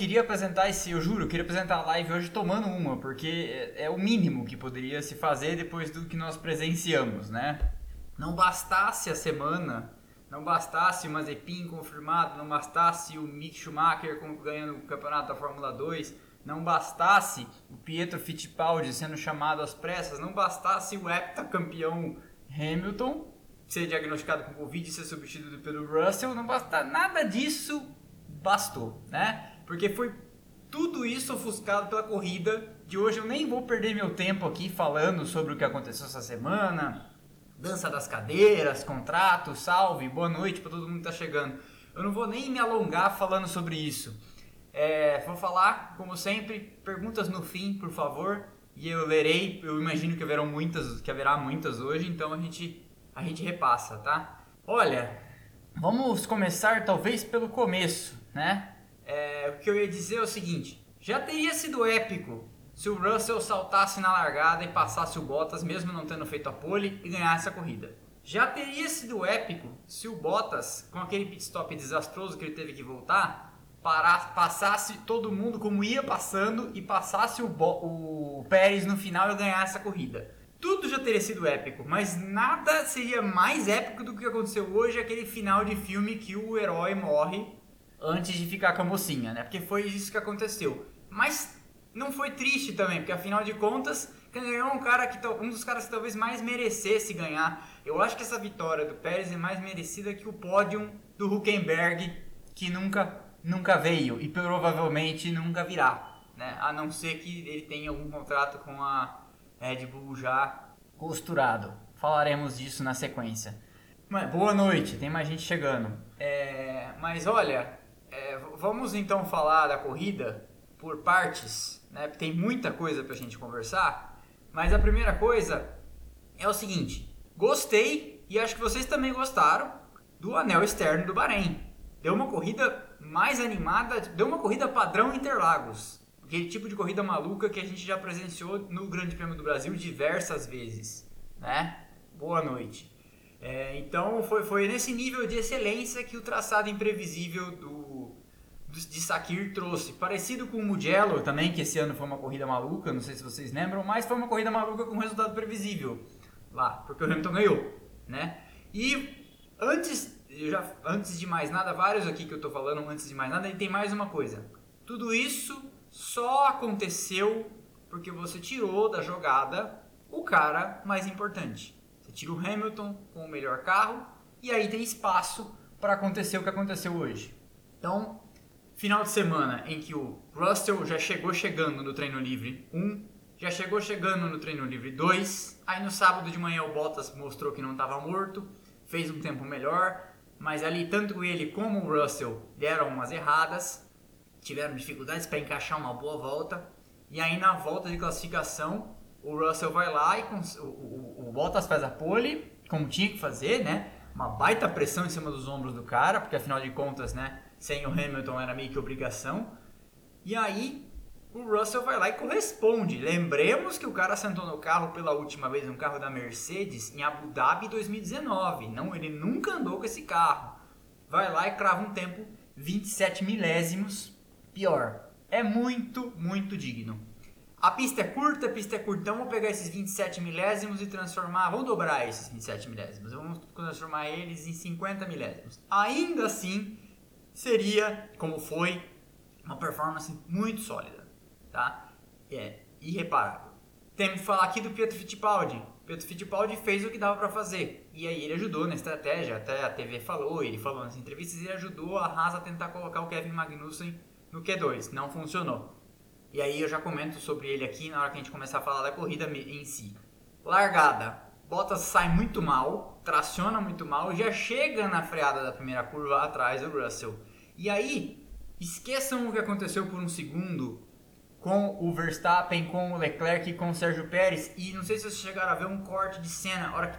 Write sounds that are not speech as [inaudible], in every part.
queria apresentar esse, eu juro, eu queria apresentar a live hoje tomando uma, porque é, é o mínimo que poderia se fazer depois do que nós presenciamos, né? Não bastasse a semana, não bastasse o Mazepin confirmado, não bastasse o Mick Schumacher ganhando o campeonato da Fórmula 2, não bastasse o Pietro Fittipaldi sendo chamado às pressas, não bastasse o heptacampeão Hamilton ser diagnosticado com Covid e ser substituído pelo Russell, não basta nada disso bastou, né? Porque foi tudo isso ofuscado pela corrida de hoje. Eu nem vou perder meu tempo aqui falando sobre o que aconteceu essa semana, dança das cadeiras, contrato, salve, boa noite para todo mundo que tá chegando. Eu não vou nem me alongar falando sobre isso. É, vou falar, como sempre, perguntas no fim, por favor, e eu lerei. Eu imagino que haverão muitas, que haverá muitas hoje, então a gente a gente repassa, tá? Olha, vamos começar talvez pelo começo, né? É, o que eu ia dizer é o seguinte: já teria sido épico se o Russell saltasse na largada e passasse o Bottas, mesmo não tendo feito a pole, e ganhasse a corrida. Já teria sido épico se o Bottas, com aquele pit stop desastroso que ele teve que voltar, passasse todo mundo como ia passando e passasse o, o Pérez no final e ganhasse a corrida. Tudo já teria sido épico, mas nada seria mais épico do que aconteceu hoje, aquele final de filme que o herói morre antes de ficar com a mocinha, né? Porque foi isso que aconteceu. Mas não foi triste também, porque afinal de contas, quem ganhou é um cara que um dos caras que talvez mais merecesse ganhar. Eu acho que essa vitória do Pérez é mais merecida que o pódio do Huckenberg, que nunca nunca veio e provavelmente nunca virá, né? A não ser que ele tenha algum contrato com a Red Bull já costurado. Falaremos disso na sequência. Mas, boa noite, tem mais gente chegando. É, mas olha, é, vamos então falar da corrida por partes, né? Tem muita coisa pra gente conversar. Mas a primeira coisa é o seguinte: gostei e acho que vocês também gostaram do anel externo do Bahrein. Deu uma corrida mais animada, deu uma corrida padrão Interlagos aquele tipo de corrida maluca que a gente já presenciou no Grande Prêmio do Brasil diversas vezes, né? Boa noite. É, então foi, foi nesse nível de excelência que o traçado imprevisível do, de Sakir trouxe. Parecido com o Mugello também, que esse ano foi uma corrida maluca, não sei se vocês lembram, mas foi uma corrida maluca com resultado previsível lá, porque o Hamilton ganhou, né? E antes, já, antes de mais nada, vários aqui que eu tô falando, antes de mais nada, e tem mais uma coisa. Tudo isso só aconteceu porque você tirou da jogada o cara mais importante. Você tira o Hamilton com o melhor carro e aí tem espaço para acontecer o que aconteceu hoje. Então, final de semana em que o Russell já chegou chegando no treino livre 1, já chegou chegando no treino livre 2, aí no sábado de manhã o Bottas mostrou que não estava morto, fez um tempo melhor, mas ali tanto ele como o Russell deram umas erradas, tiveram dificuldades para encaixar uma boa volta. E aí na volta de classificação, o Russell vai lá e o, o Bottas faz a pole, como tinha que fazer, né? Uma baita pressão em cima dos ombros do cara, porque afinal de contas, né? Sem o Hamilton era meio que obrigação. E aí o Russell vai lá e corresponde. Lembremos que o cara sentou no carro pela última vez, um carro da Mercedes, em Abu Dhabi 2019. Não, ele nunca andou com esse carro. Vai lá e crava um tempo 27 milésimos pior. É muito, muito digno. A pista é curta, a pista é curta, então vamos pegar esses 27 milésimos e transformar, vamos dobrar esses 27 milésimos, vamos transformar eles em 50 milésimos. Ainda assim, seria, como foi, uma performance muito sólida, tá? É irreparável. Temos que falar aqui do Pietro Fittipaldi. Pietro Fittipaldi fez o que dava para fazer. E aí ele ajudou na estratégia, até a TV falou, ele falou nas entrevistas, ele ajudou a Haas a tentar colocar o Kevin Magnussen no Q2, não funcionou. E aí eu já comento sobre ele aqui na hora que a gente começar a falar da corrida em si. Largada. Bottas sai muito mal, traciona muito mal, já chega na freada da primeira curva atrás do Russell. E aí, esqueçam o que aconteceu por um segundo com o Verstappen, com o Leclerc e com o Sérgio Pérez. E não sei se vocês chegaram a ver um corte de cena, a hora que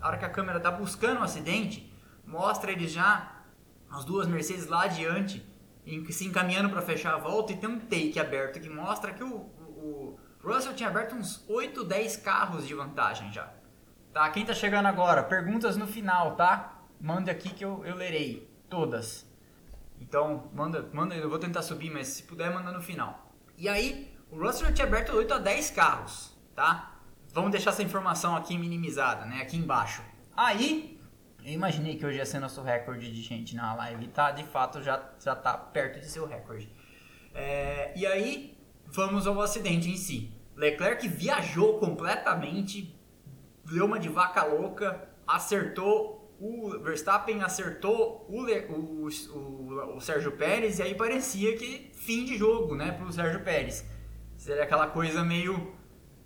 a, hora que a câmera está buscando o acidente, mostra eles já, as duas Mercedes lá adiante, se encaminhando para fechar a volta e tem um take aberto que mostra que o, o, o Russell tinha aberto uns 8, 10 carros de vantagem já. Tá, quem tá chegando agora, perguntas no final, tá? Mande aqui que eu, eu lerei todas. Então, manda, manda, eu vou tentar subir, mas se puder, manda no final. E aí, o Russell tinha aberto 8 a 10 carros, tá? Vamos deixar essa informação aqui minimizada, né? Aqui embaixo. Aí, eu imaginei que hoje ia ser nosso recorde de gente na live, tá? De fato, já, já tá perto de ser o recorde. É, e aí, vamos ao acidente em si. Leclerc viajou completamente, deu uma de vaca louca, acertou o Verstappen acertou o, o, o, o, Sérgio Pérez e aí parecia que fim de jogo, né, pro Sérgio Pérez. Seria aquela coisa meio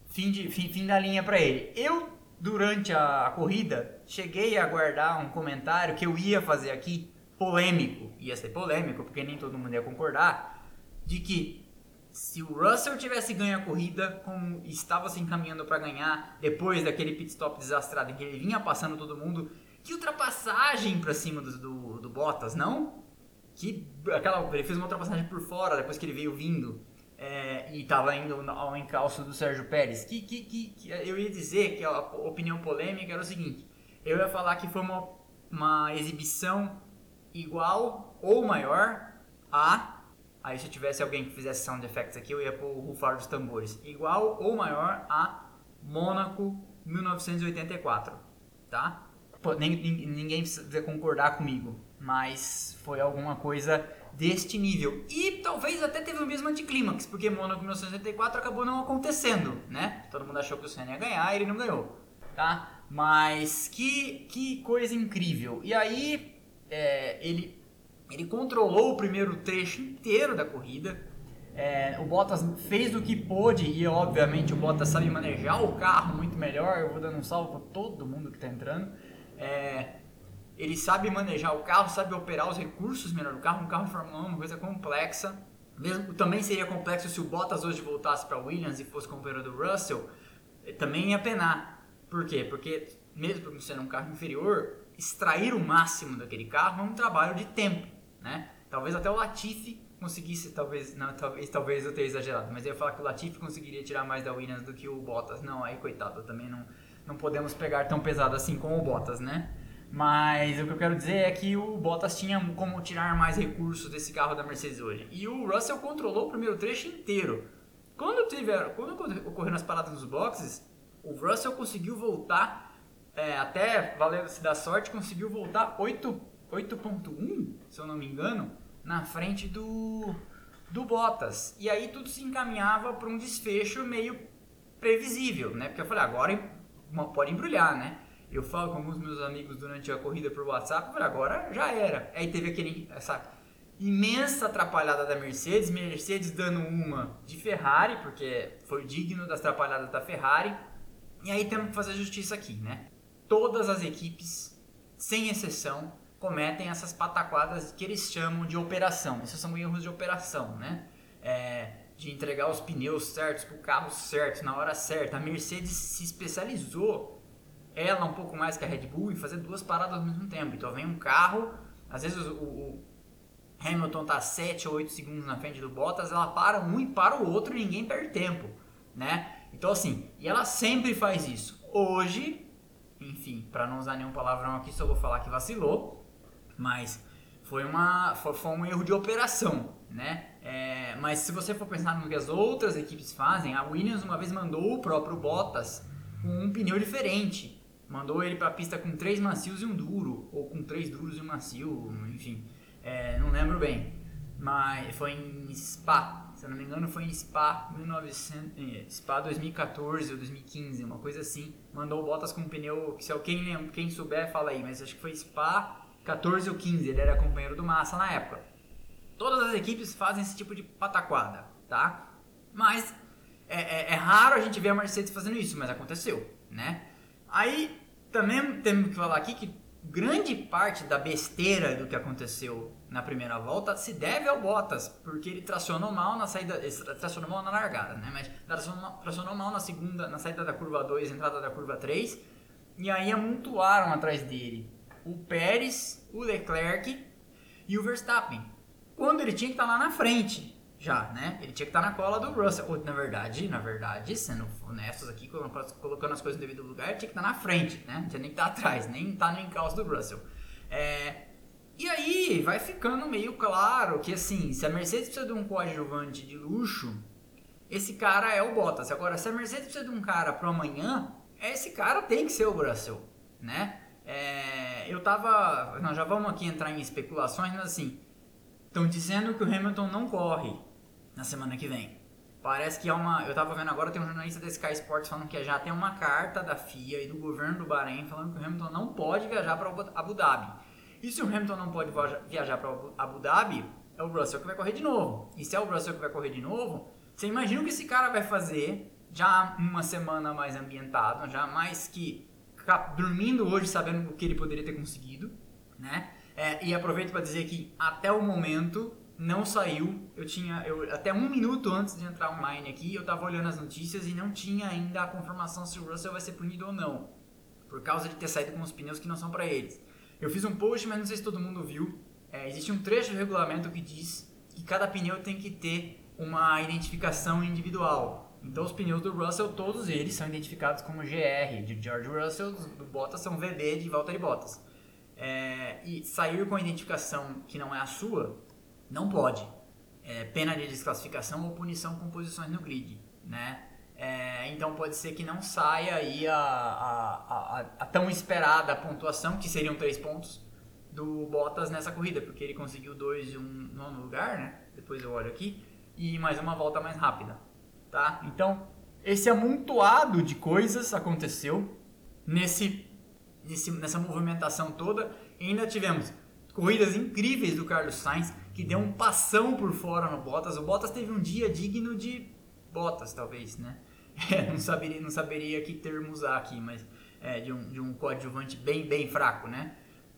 fim, de, fim, fim da linha para ele. Eu, durante a, a corrida, cheguei a guardar um comentário que eu ia fazer aqui, polêmico, ia ser polêmico, porque nem todo mundo ia concordar, de que se o Russell tivesse ganho a corrida, como estava se encaminhando para ganhar, depois daquele pit stop desastrado em que ele vinha passando todo mundo, que ultrapassagem pra cima do, do, do Bottas, não? Que aquela, ele fez uma ultrapassagem por fora depois que ele veio vindo é, e estava indo ao encalço do Sérgio Pérez. Que, que, que, que, eu ia dizer que a opinião polêmica era o seguinte: eu ia falar que foi uma, uma exibição igual ou maior a. Aí se tivesse alguém que fizesse sound effects aqui, eu ia pôr o rufar dos tambores. Igual ou maior a Mônaco 1984, tá? Pô, nem, ninguém precisa concordar comigo, mas foi alguma coisa deste nível. E talvez até teve o mesmo anticlímax, porque Mônaco 1964 acabou não acontecendo, né? Todo mundo achou que o Senna ia ganhar ele não ganhou, tá? Mas que, que coisa incrível. E aí, é, ele, ele controlou o primeiro trecho inteiro da corrida. É, o Bottas fez o que pôde e, obviamente, o Bottas sabe manejar o carro muito melhor. Eu vou dando um salve para todo mundo que está entrando. É, ele sabe manejar o carro, sabe operar os recursos melhor do carro. Um carro de Fórmula 1 é uma coisa complexa. Mesmo, também seria complexo se o Bottas hoje voltasse para Williams e fosse companheiro do Russell. Eh, também ia penar. Por quê? Porque, mesmo sendo um carro inferior, extrair o máximo daquele carro é um trabalho de tempo. Né? Talvez até o Latifi conseguisse, talvez, não, talvez, talvez eu tenha exagerado, mas eu ia falar que o Latifi conseguiria tirar mais da Williams do que o Bottas. Não, aí coitado, também não, não podemos pegar tão pesado assim como o Bottas, né? Mas o que eu quero dizer é que o Bottas tinha como tirar mais recursos desse carro da Mercedes hoje. E o Russell controlou o primeiro trecho inteiro. Quando, tiver, quando ocorreram as paradas nos boxes, o Russell conseguiu voltar, é, até valendo-se da sorte, conseguiu voltar 8.1, se eu não me engano, na frente do, do Bottas. E aí tudo se encaminhava para um desfecho meio previsível, né? Porque eu falei, agora pode embrulhar, né? Eu falo com alguns meus amigos durante a corrida por WhatsApp, eu falei, agora já era. Aí teve aquele, essa imensa atrapalhada da Mercedes, Mercedes dando uma de Ferrari, porque foi digno das atrapalhadas da Ferrari. E aí temos que fazer justiça aqui, né? Todas as equipes, sem exceção, cometem essas pataquadas que eles chamam de operação. Esses são erros de operação, né? É, de entregar os pneus certos para o carro certo, na hora certa. A Mercedes se especializou, ela um pouco mais que a Red Bull, em fazer duas paradas ao mesmo tempo. Então vem um carro, às vezes o, o Hamilton está 7 ou 8 segundos na frente do Bottas, ela para um e para o outro e ninguém perde tempo, né? Então assim, e ela sempre faz isso. Hoje, enfim, para não usar nenhum palavrão aqui, só vou falar que vacilou, mas foi, uma, foi, foi um erro de operação, né? É, mas se você for pensar no que as outras equipes fazem, a Williams uma vez mandou o próprio Bottas com um pneu diferente. Mandou ele para a pista com três macios e um duro, ou com três duros e um macio, enfim, é, não lembro bem. Mas foi em Spa, se eu não me engano foi em Spa, 1900, é, Spa 2014 ou 2015, uma coisa assim. Mandou o Bottas com um pneu, se alguém quem souber fala aí, mas acho que foi Spa 14 ou 15, ele era companheiro do Massa na época. Todas as equipes fazem esse tipo de pataquada, tá? Mas é, é, é raro a gente ver a Mercedes fazendo isso, mas aconteceu, né? Aí também temos que falar aqui que grande parte da besteira do que aconteceu na primeira volta se deve ao Bottas, porque ele tracionou mal na saída, tracionou mal na largada, né? Mas tracionou, tracionou mal na segunda, na saída da curva 2, entrada da curva 3, e aí amontoaram atrás dele o Pérez, o Leclerc e o Verstappen. Quando ele tinha que estar tá lá na frente, já, né? Ele tinha que estar tá na cola do Russell. Ou, na verdade, na verdade, sendo honestos aqui, colocando as coisas no devido lugar, ele tinha que estar tá na frente, né? Não tinha nem que estar atrás, nem estar no encalço do Russell. É, E aí vai ficando meio claro que assim, se a Mercedes precisa de um coadjuvante de luxo, esse cara é o Bottas. Agora, se a Mercedes precisa de um cara pro amanhã, esse cara tem que ser o Russell, né? É, eu tava. Nós já vamos aqui entrar em especulações, mas assim. Estão dizendo que o Hamilton não corre na semana que vem. Parece que é uma. Eu tava vendo agora, tem um jornalista da Sky Sports falando que já tem uma carta da FIA e do governo do Bahrein falando que o Hamilton não pode viajar para Abu Dhabi. E se o Hamilton não pode viajar para Abu Dhabi, é o Russell que vai correr de novo. E se é o Russell que vai correr de novo, você imagina o que esse cara vai fazer já uma semana mais ambientado, já mais que dormindo hoje sabendo o que ele poderia ter conseguido, né? É, e aproveito para dizer que até o momento não saiu. Eu tinha eu, até um minuto antes de entrar online aqui, eu tava olhando as notícias e não tinha ainda a confirmação se o Russell vai ser punido ou não, por causa de ter saído com os pneus que não são para eles. Eu fiz um post, mas não sei se todo mundo viu. É, existe um trecho do regulamento que diz que cada pneu tem que ter uma identificação individual. Então os pneus do Russell, todos eles são identificados como GR, de George Russell, do Bottas são VB de Valtteri Bottas. É, e sair com a identificação que não é a sua, não pode. É, pena de desclassificação ou punição com posições no grid, né? É, então pode ser que não saia aí a, a, a, a, tão esperada pontuação, que seriam três pontos, do Bottas nessa corrida, porque ele conseguiu dois e um nono lugar, né? Depois eu olho aqui, e mais uma volta mais rápida, tá? Então, esse amontoado de coisas aconteceu nesse, nesse, nessa movimentação toda. E ainda tivemos corridas incríveis do Carlos Sainz, que deu um passão por fora no Bottas. O Bottas teve um dia digno de Bottas, talvez, né? [laughs] É, não, saberia, não saberia que termo usar aqui, mas é, de, um, de um coadjuvante bem, bem fraco, né?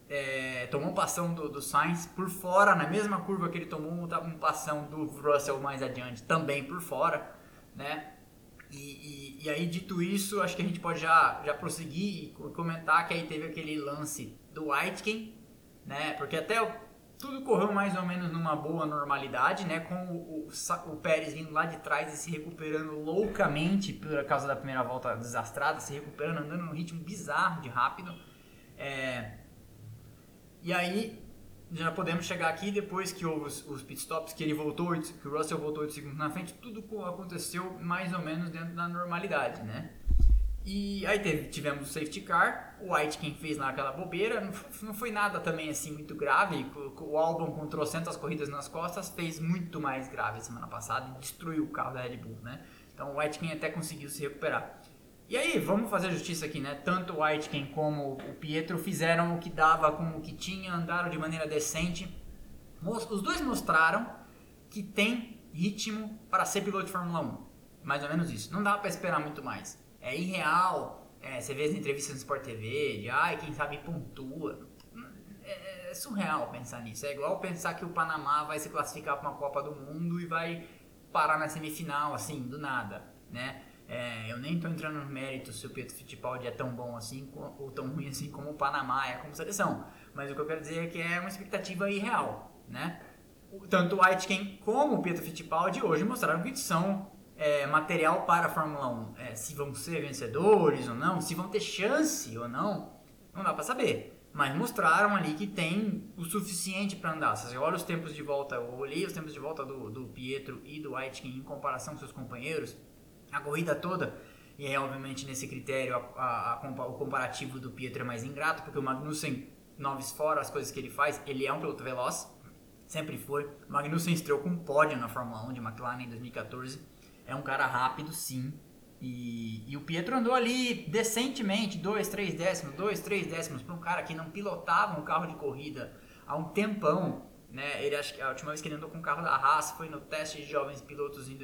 É, tomou um passão do, do Sainz por fora, na mesma curva que ele tomou um, um passão do Russell mais adiante, também por fora, né? E, e, e, aí, dito isso, acho que a gente pode já, já prosseguir e comentar que aí teve aquele lance do Aitken, né? Porque até tudo correu mais ou menos numa boa normalidade, né? Com o, o, o, Pérez vindo lá de trás e se recuperando loucamente por causa da primeira volta desastrada, se recuperando, andando num ritmo bizarro de rápido. É... E aí já podemos chegar aqui depois que houve os, os pitstops, que ele voltou, que o Russell voltou 8 segundos na frente, tudo aconteceu mais ou menos dentro da normalidade, né? E aí teve, tivemos o safety car, o White quem fez lá aquela bobeira, não, não foi nada também assim muito grave, o, Albon com trocentas corridas nas costas fez muito mais grave semana passada e destruiu o carro da Red Bull, né? Então o White até conseguiu se recuperar. E aí, vamos fazer justiça aqui, né? Tanto o White como o Pietro fizeram o que dava com o que tinha, andaram de maneira decente. Os dois mostraram que tem ritmo para ser piloto de Fórmula 1. Mais ou menos isso. Não dá para esperar muito mais é irreal. É, você vê as entrevistas no Sport TV, de ai, quem sabe pontua. É, é, surreal pensar nisso. É igual pensar que o Panamá vai se classificar para uma Copa do Mundo e vai parar na semifinal, assim, do nada, né? É, eu nem estou entrando no mérito se o Pietro Fittipaldi é tão bom assim ou tão ruim assim como o Panamá é como seleção. Mas o que eu quero dizer é que é uma expectativa irreal, né? Tanto o Aitken como o Pietro Fittipaldi hoje mostraram que são é, material para a Fórmula 1. É, se vão ser vencedores ou não, se vão ter chance ou não, não dá para saber. Mas mostraram ali que tem o suficiente para andar. Se você olha os tempos de volta, eu olhei os tempos de volta do, do Pietro e do Aitken em comparação com seus companheiros, a corrida toda, e aí, obviamente, nesse critério, a, a, o comparativo do Pietro é mais ingrato, porque o Magnussen, noves fora as coisas que ele faz, ele é um piloto veloz, sempre foi. O Magnussen estreou com um pódio na Fórmula 1 de McLaren em 2014 é um cara rápido, sim. E, e o Pietro andou ali decentemente, 2, 3 décimos, 2, 3 décimos, para um cara que não pilotava um carro de corrida há um tempão. Né? Ele, acho que a última vez que ele andou com o carro da Haas foi no teste de jovens pilotos em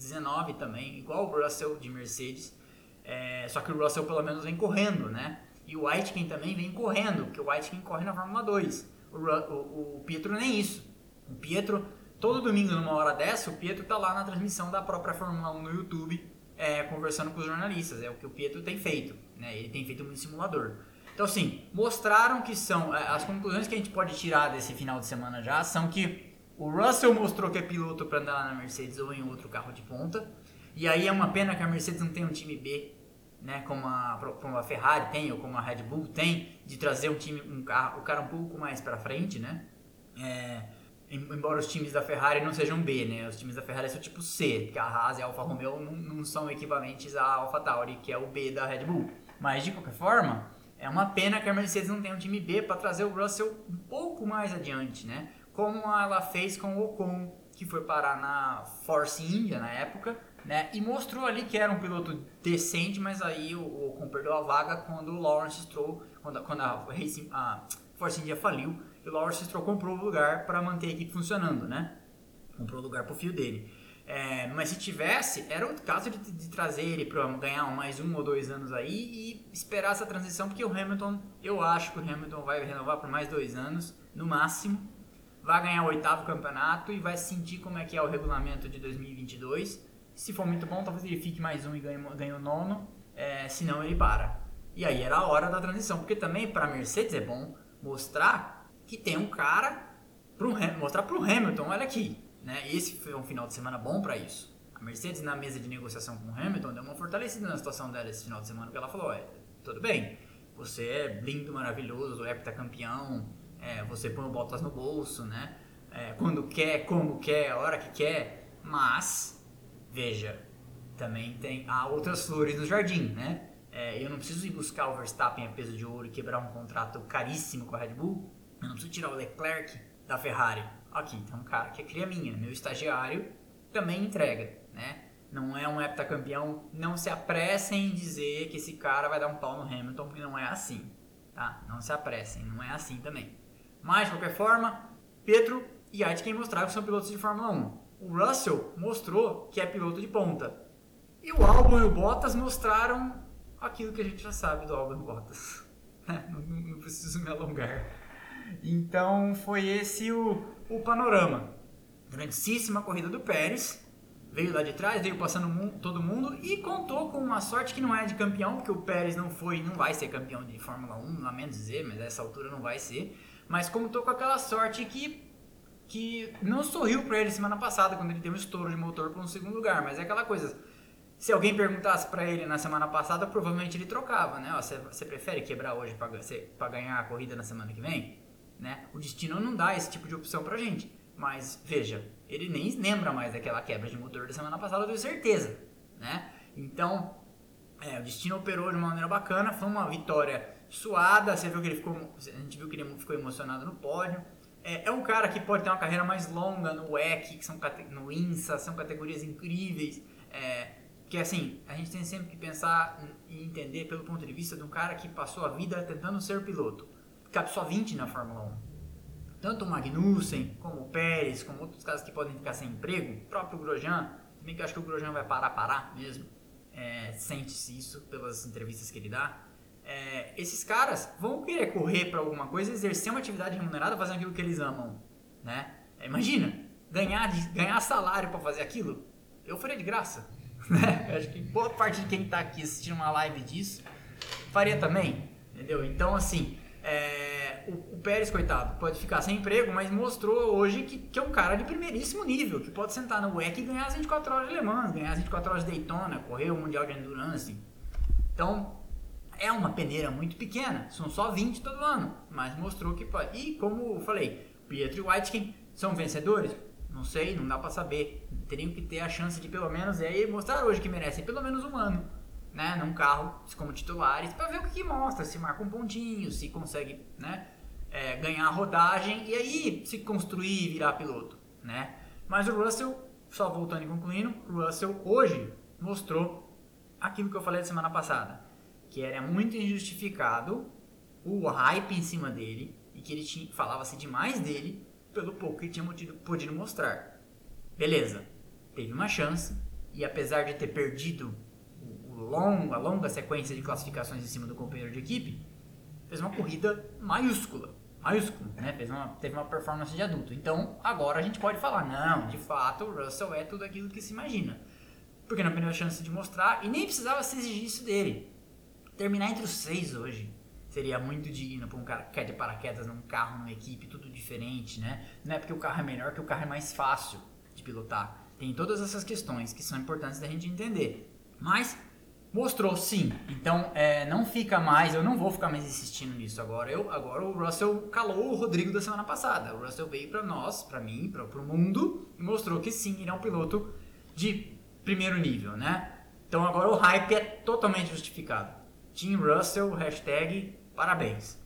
2019 também, igual o Russell de Mercedes. É, só que o Russell pelo menos vem correndo, né? E o Aitken também vem correndo, porque o Aitken corre na Fórmula 2. O, o, o Pietro nem isso. O Pietro todo domingo, numa hora dessa, o Pietro tá lá na transmissão da própria Fórmula 1 no YouTube, é, conversando com os jornalistas. É o que o Pietro tem feito, né? Ele tem feito muito simulador. Então, assim, mostraram que são. É, as conclusões que a gente pode tirar desse final de semana já são que o Russell mostrou que é piloto para andar na Mercedes ou em outro carro de ponta. E aí é uma pena que a Mercedes não tem um time B né, como a, como a Ferrari tem ou como a Red Bull tem, de trazer um time, um carro, o cara um pouco mais para frente, né? É, embora os times da Ferrari não sejam B, né? Os times da Ferrari são tipo C, porque a Haas e a Alfa Romeo não, não são equivalentes à Alfa Tauri, que é o B da Red Bull. Mas de qualquer forma, é uma pena que a Mercedes não tenha um time B para trazer o Russell um pouco mais adiante, né? Como ela fez com o Ocon, que foi parar na Force India na época, né? E mostrou ali que era um piloto decente, mas aí o, Ocon perdeu a vaga quando o Lawrence Stroll, quando, quando a, Racing, a Force India faliu, e o Lawrence Stroll comprou o lugar para manter a equipe funcionando, né? Comprou o lugar pro fio dele. É, mas se tivesse, era o caso de, de trazer ele para ganhar mais um ou dois anos aí e esperar essa transição, porque o Hamilton, eu acho que o Hamilton vai renovar por mais dois anos, no máximo. Vai ganhar o oitavo campeonato e vai sentir como é que é o regulamento de 2022 se for muito bom, talvez ele fique mais um e ganhe, ganhe o nono. É, senão ele para. E aí era a hora da transição. Porque também para Mercedes é bom mostrar que tem um cara. Pro, mostrar para o Hamilton, olha aqui. Né? Esse foi um final de semana bom para isso. A Mercedes, na mesa de negociação com o Hamilton, deu uma fortalecida na situação dela esse final de semana, porque ela falou: é, tudo bem, você é lindo, maravilhoso, heptacampeão, é, você põe o Bottas no bolso, né? É, quando quer, como quer, a hora que quer, mas Veja, também tem há outras flores no jardim, né? É, eu não preciso ir buscar o Verstappen a peso de ouro e quebrar um contrato caríssimo com a Red Bull. Eu não preciso tirar o Leclerc da Ferrari. Aqui tem um cara que é cria minha, meu estagiário também entrega, né? Não é um heptacampeão, não se apressem em dizer que esse cara vai dar um pau no Hamilton, porque não é assim, tá? Não se apressem, não é assim também. Mas, de qualquer forma, Pedro e Aitken mostraram que são pilotos de Fórmula 1 o Russell mostrou que é piloto de ponta. E o Albon e o Bottas mostraram aquilo que a gente já sabe do Albon e Bottas. [laughs] não, não, preciso me alongar. Então foi esse o, o panorama. Grandíssima corrida do Pérez. Veio lá de trás, veio passando todo mundo e contou com uma sorte que não é de campeão, porque o Pérez não foi, não vai ser campeão de Fórmula 1, lamento dizer, mas nessa altura não vai ser. Mas contou com aquela sorte que que não sorriu para ele semana passada, quando ele teve um estouro de motor para um segundo lugar. Mas é aquela coisa. Se alguém perguntasse para ele na semana passada, provavelmente ele trocava, né? Você prefere quebrar hoje para ganhar a corrida na semana que vem? Né? O destino não dá esse tipo de opção pra gente. Mas veja, ele nem lembra mais daquela quebra de motor da semana passada, eu tenho certeza, né? Então, é, o destino operou de uma maneira bacana, foi uma vitória suada, você viu que ele ficou, a gente viu que ele ficou emocionado no pódio. É, é, um cara que pode ter uma carreira mais longa no WEC, que são no INSA, são categorias incríveis. É, que assim, a gente tem sempre que pensar e entender pelo ponto de vista de um cara que passou a vida tentando ser piloto. Cabe só 20 na Fórmula 1. Tanto o Magnussen, como o Pérez, como outros caras que podem ficar sem emprego, o próprio Grosjean, também que eu acho que o Grosjean vai parar, parar mesmo. É, Sente-se isso pelas entrevistas que ele dá é, esses caras vão querer correr para alguma coisa, exercer uma atividade remunerada fazendo aquilo que eles amam, né? Imagina, ganhar, ganhar salário para fazer aquilo, eu faria de graça, [laughs] né? Acho que boa parte de quem está aqui assistindo uma live disso faria também, entendeu? Então, assim, é, o, o, Pérez, coitado, pode ficar sem emprego, mas mostrou hoje que, que, é um cara de primeiríssimo nível, que pode sentar no WEC e ganhar as 24 horas de Le Mans, ganhar as 24 horas de Daytona, correr o Mundial de Endurance. Então, é uma peneira muito pequena, são só 20 todo ano, mas mostrou que pode. E como eu falei, Pietro e Whitekin são vencedores? Não sei, não dá para saber. Teriam que ter a chance de pelo menos aí mostrar hoje que merecem pelo menos um ano, né, num carro como titulares, para ver o que, que, mostra, se marca um pontinho, se consegue, né, é, ganhar rodagem e aí se construir e virar piloto, né? Mas o Russell, só voltando e concluindo, o Russell hoje mostrou aquilo que eu falei semana passada que era muito injustificado o hype em cima dele e que ele falava-se demais dele pelo pouco que tinha podido, mostrar. Beleza, teve uma chance e apesar de ter perdido o, o a longa sequência de classificações em cima do companheiro de equipe, fez uma corrida maiúscula. Maiúsculo, né? Fez uma, teve uma performance de adulto. Então agora a gente pode falar: não, de fato o Russell é tudo aquilo que se imagina. Porque não perdeu a chance de mostrar e nem precisava se exigir isso dele terminar entre os seis hoje seria muito digno para um cara que quer de paraquedas num carro, numa equipe, tudo diferente, né? Não é porque o carro é melhor que o carro é mais fácil de pilotar. Tem todas essas questões que são importantes da gente entender. Mas Mostrou sim. Então é, não fica mais, eu não vou ficar mais insistindo nisso agora. Eu, agora o Russell calou o Rodrigo da semana passada. O Russell veio para nós, para mim, para o mundo e mostrou que sim, ele é um piloto de primeiro nível, né? Então agora o hype é totalmente justificado. Team Russell, hashtag parabéns.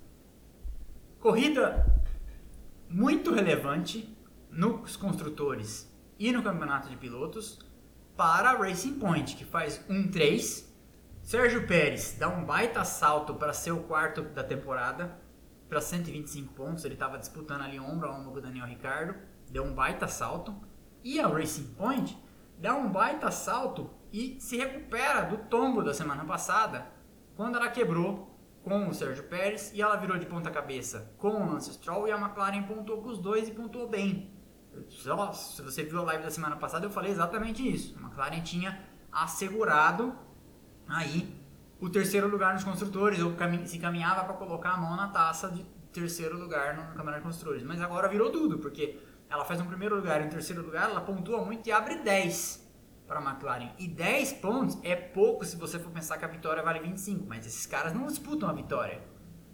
Corrida muito relevante nos construtores e no campeonato de pilotos para a Racing Point, que faz 1-3 Sérgio Pérez dá um baita salto para ser o quarto da temporada, para 125 pontos. Ele estava disputando ali ombro a ombro com o Daniel Ricardo, deu um baita salto. E a Racing Point dá um baita salto e se recupera do tombo da semana passada, quando ela quebrou com o Sérgio Pérez e ela virou de ponta cabeça com o Lance Stroll e a McLaren pontuou com os dois e pontuou bem. Só, se você viu a live da semana passada, eu falei exatamente isso. A McLaren tinha assegurado aí o terceiro lugar nos construtores, ou se caminhava para colocar a mão na taça de terceiro lugar no Campeonato de Construtores. Mas agora virou tudo, porque ela faz um primeiro lugar e um terceiro lugar, ela pontua muito e abre 10 para a McLaren. E 10 pontos é pouco se você for pensar que a vitória vale 25, mas esses caras não disputam a vitória,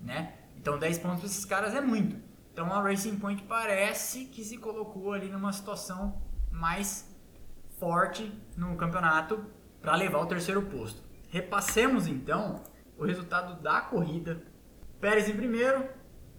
né? Então 10 pontos para esses caras é muito. Então a Racing Point parece que se colocou ali numa situação mais forte no campeonato para levar o terceiro posto. Repassemos então o resultado da corrida. Pérez em primeiro,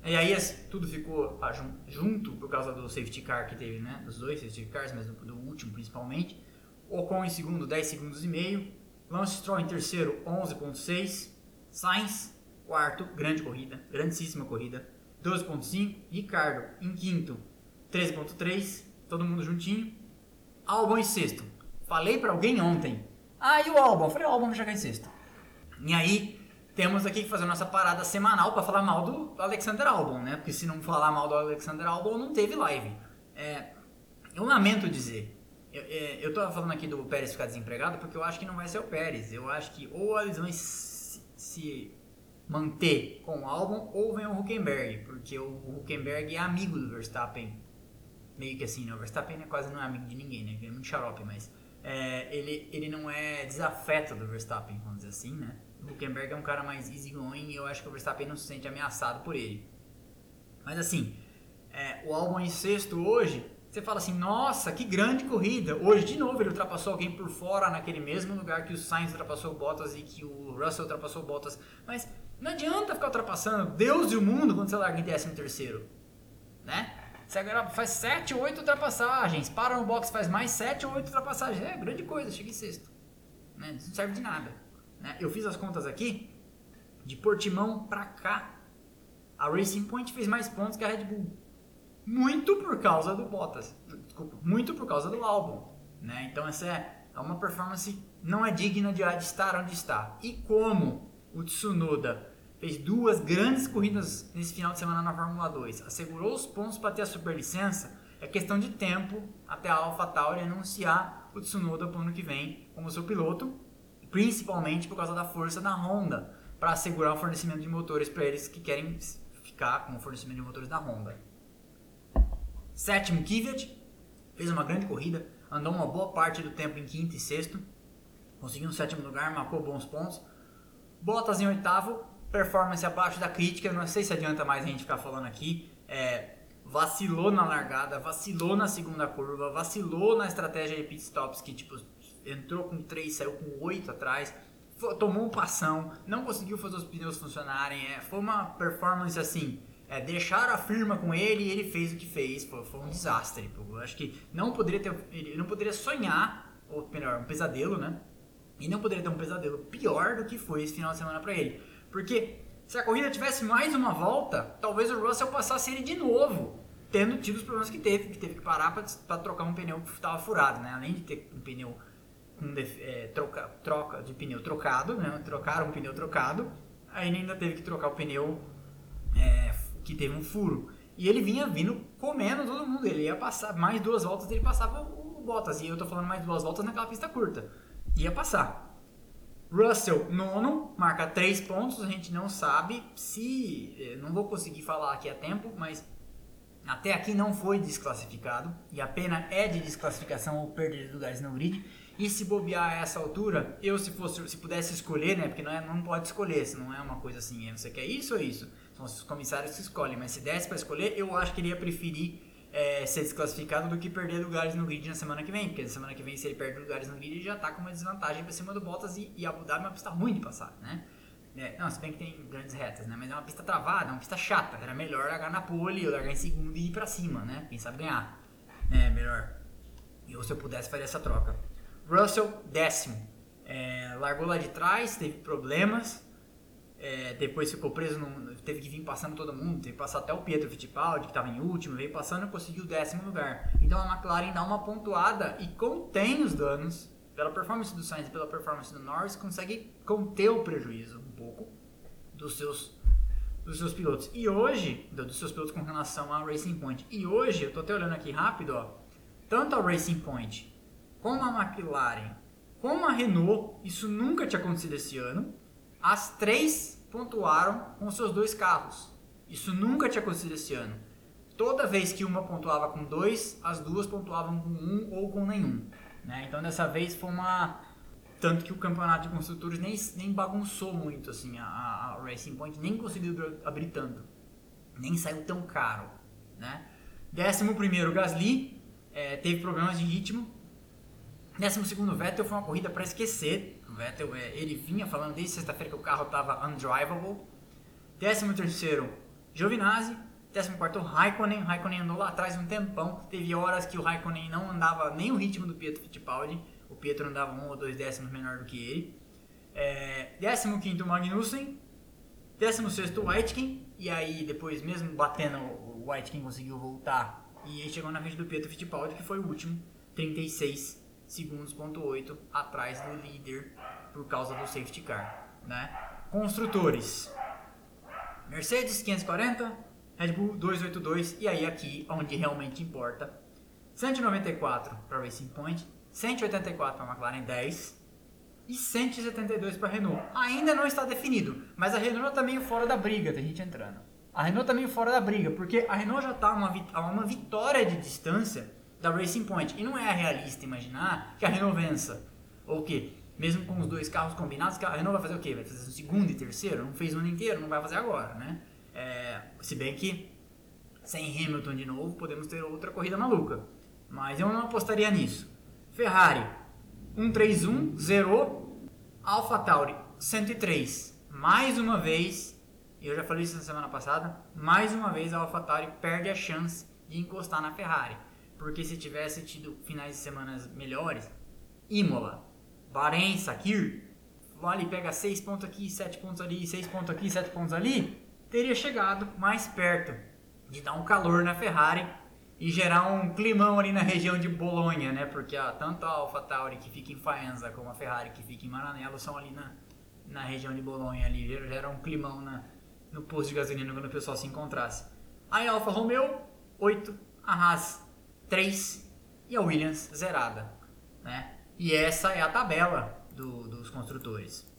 e aí tudo ficou junto por causa do safety car que teve, né? Dos dois safety cars, mas do último principalmente. Ocon em segundo, 10 segundos e meio. Lance Stroll em terceiro, 11.6. Sainz, quarto, grande corrida, grandíssima corrida, 12.5. Ricardo em quinto, 13.3. Todo mundo juntinho. Albon em sexto. Falei para alguém ontem ah, e o? Eu falei, o álbum vai chegar em sexto. E aí, temos aqui que fazer a nossa parada semanal para falar mal do Alexander Albon, né? Porque se não falar mal do Alexander Albon, não teve live. É, eu lamento dizer. Eu, é, eu falando aqui do Pérez ficar desempregado porque eu acho que não vai ser o Pérez. Eu acho que ou eles vão se, manter com o Albon ou vem o Huckenberg, porque o Huckenberg é amigo do Verstappen. Meio que assim, né? O Verstappen é quase não é amigo de ninguém, né? Ele é muito xarope, mas é, ele, ele não é desafeto do Verstappen, vamos dizer assim, né? O Huckenberg é um cara mais easygoing e eu acho que o Verstappen não se sente ameaçado por ele. Mas assim, é, o Albon em sexto hoje, você fala assim, nossa, que grande corrida. Hoje, de novo, ele ultrapassou alguém por fora naquele mesmo lugar que o Sainz ultrapassou o Bottas e que o Russell ultrapassou o Bottas. Mas não adianta ficar ultrapassando Deus e o mundo quando você larga em décimo terceiro, né? Você agora faz 7 ou 8 ultrapassagens, para no box faz mais 7 ou 8 ultrapassagens. É grande coisa, chega em sexto. Né? Isso não serve de nada. Né? Eu fiz as contas aqui, de Portimão pra cá, a Racing Point fez mais pontos que a Red Bull. Muito por causa do Bottas. Desculpa, muito por causa do álbum. Né? Então essa é, é uma performance não é digna de estar onde está. E como o Tsunoda fez duas grandes corridas nesse final de semana na Fórmula 2, assegurou os pontos para ter a superlicença, é questão de tempo até a AlphaTauri anunciar o Tsunoda para o ano que vem como seu piloto, principalmente por causa da força da Honda, para assegurar o fornecimento de motores para eles que querem ficar com o fornecimento de motores da Honda. Sétimo, Kvyat, fez uma grande corrida, andou uma boa parte do tempo em quinto e sexto, conseguiu um sétimo lugar, marcou bons pontos. Bottas em oitavo, performance abaixo da crítica, não sei se adianta mais a gente ficar falando aqui. É, vacilou na largada, vacilou na segunda curva, vacilou na estratégia de pit stops que tipo entrou com 3, saiu com 8 atrás, tomou um passão, não conseguiu fazer os pneus funcionarem, é, foi uma performance assim, é, deixaram a firma com ele e ele fez o que fez, foi, foi um desastre. Eu acho que não poderia ter, ele não poderia sonhar, ou melhor, um pesadelo, né? E não poderia ter um pesadelo pior do que foi esse final de semana para ele. Porque se a corrida tivesse mais uma volta, talvez o Russell passasse ele de novo, tendo tido os problemas que teve, que teve que parar para trocar um pneu que estava furado, né? Além de ter um pneu é, troca, troca de pneu trocado, né? Trocaram um pneu trocado, aí ainda teve que trocar o pneu é, que teve um furo. E ele vinha vindo comendo todo mundo. Ele ia passar mais duas voltas, ele passava o, Bottas. E eu tô falando mais duas voltas naquela pista curta. Ia passar. Russell, nono, marca 3 pontos. A gente não sabe se. Eh, não vou conseguir falar aqui a tempo, mas até aqui não foi desclassificado e a pena é de desclassificação ou perda de lugares no grid. E se bobear a essa altura, eu se fosse, se pudesse escolher, né, porque não, é, não pode escolher, se não é uma coisa assim, é, você quer isso ou isso? Os comissários que escolhem, mas se desse para escolher, eu acho que ele ia preferir é, ser desclassificado do que perder lugares no grid na semana que vem, porque na semana que vem se ele perde lugares no grid, ele já está com uma desvantagem para cima do Bottas e, e Abu Dhabi é uma pista ruim de passar, né? É, não, se bem que tem grandes retas, né? Mas é uma pista travada, é uma pista chata. Era melhor largar na pole, largar em segundo e ir pra cima, né? Quem sabe ganhar. É, melhor. Eu, se eu pudesse, faria essa troca. Russell, décimo. É, largou lá de trás, teve problemas. É, depois ficou preso, teve que vir passando todo mundo, teve que passar até o Pietro Fittipaldi, que estava em último, veio passando e conseguiu o décimo lugar. Então a McLaren dá uma pontuada e contém os danos, pela performance do Sainz e pela performance do Norris, consegue conter o prejuízo um pouco dos seus, dos seus pilotos. E hoje, dos seus pilotos com relação ao Racing Point. E hoje, eu estou até olhando aqui rápido, ó, tanto a Racing Point como a McLaren, como a Renault, isso nunca tinha acontecido esse ano. As três pontuaram com seus dois carros. Isso nunca tinha acontecido esse ano. Toda vez que uma pontuava com dois, as duas pontuavam com um ou com nenhum. Né? Então dessa vez foi uma. Tanto que o campeonato de construtores nem, nem bagunçou muito assim, a, a Racing Point nem conseguiu abrir tanto. Nem saiu tão caro. Né? Décimo primeiro Gasly, é, teve problemas de ritmo, Décimo segundo, Vettel foi uma corrida para esquecer. O Vettel, é, ele vinha falando desde sexta-feira que o carro estava undrivable. Décimo terceiro, Giovinazzi. Décimo quarto, Raikkonen. Raikkonen andou lá atrás um tempão. Teve horas que o Raikkonen não andava nem o ritmo do Pietro Fittipaldi. O Pietro andava um ou dois décimos menor do que ele. É, décimo quinto, Magnussen. Décimo sexto, Whitekin. E aí, depois, mesmo batendo, o Whitekin conseguiu voltar. E aí chegou na frente do Pietro Fittipaldi, que foi o último. 36 segundos, ponto 8 atrás do líder por causa do safety car, né? Construtores. Mercedes 540, Red Bull 282 e aí aqui onde realmente importa. 194 para Racing Point, 184 para McLaren 10 e 172 para Renault. Ainda não está definido, mas a Renault está meio fora da briga, tem gente entrando. A Renault está meio fora da briga, porque a Renault já está uma, uma vitória de distância da Racing Point. E não é realista imaginar que a Renault vença. Ou que, mesmo com os dois carros combinados, a Renault vai fazer o quê? Vai fazer o segundo e terceiro? Não fez o ano inteiro, não vai fazer agora, né? É, se bem que, sem Hamilton de novo, podemos ter outra corrida maluca. Mas eu não apostaria nisso. Ferrari, 131, zerou. Alpha Tauri, 103. Mais uma vez, eu já falei isso na semana passada, mais uma vez a AlphaTauri perde a chance de encostar na Ferrari. Porque se tivesse tido finais de semanas melhores, Imola, Bahrein, Sakir, vale pega 6 pontos aqui, 7 pontos ali, 6 pontos aqui, 7 pontos ali, teria chegado mais perto de dar um calor na Ferrari e gerar um climão ali na região de Bolonha, né? Porque ó, tanto a AlphaTauri que fica em Faenza como a Ferrari que fica em Maranello são ali na, na região de Bolonha ali, gera um climão na, no posto de gasolina quando o pessoal se encontrasse. Aí a Alfa Romeo, 8, a Haas 3 e a Williams zerada. Né? E essa é a tabela do, dos construtores.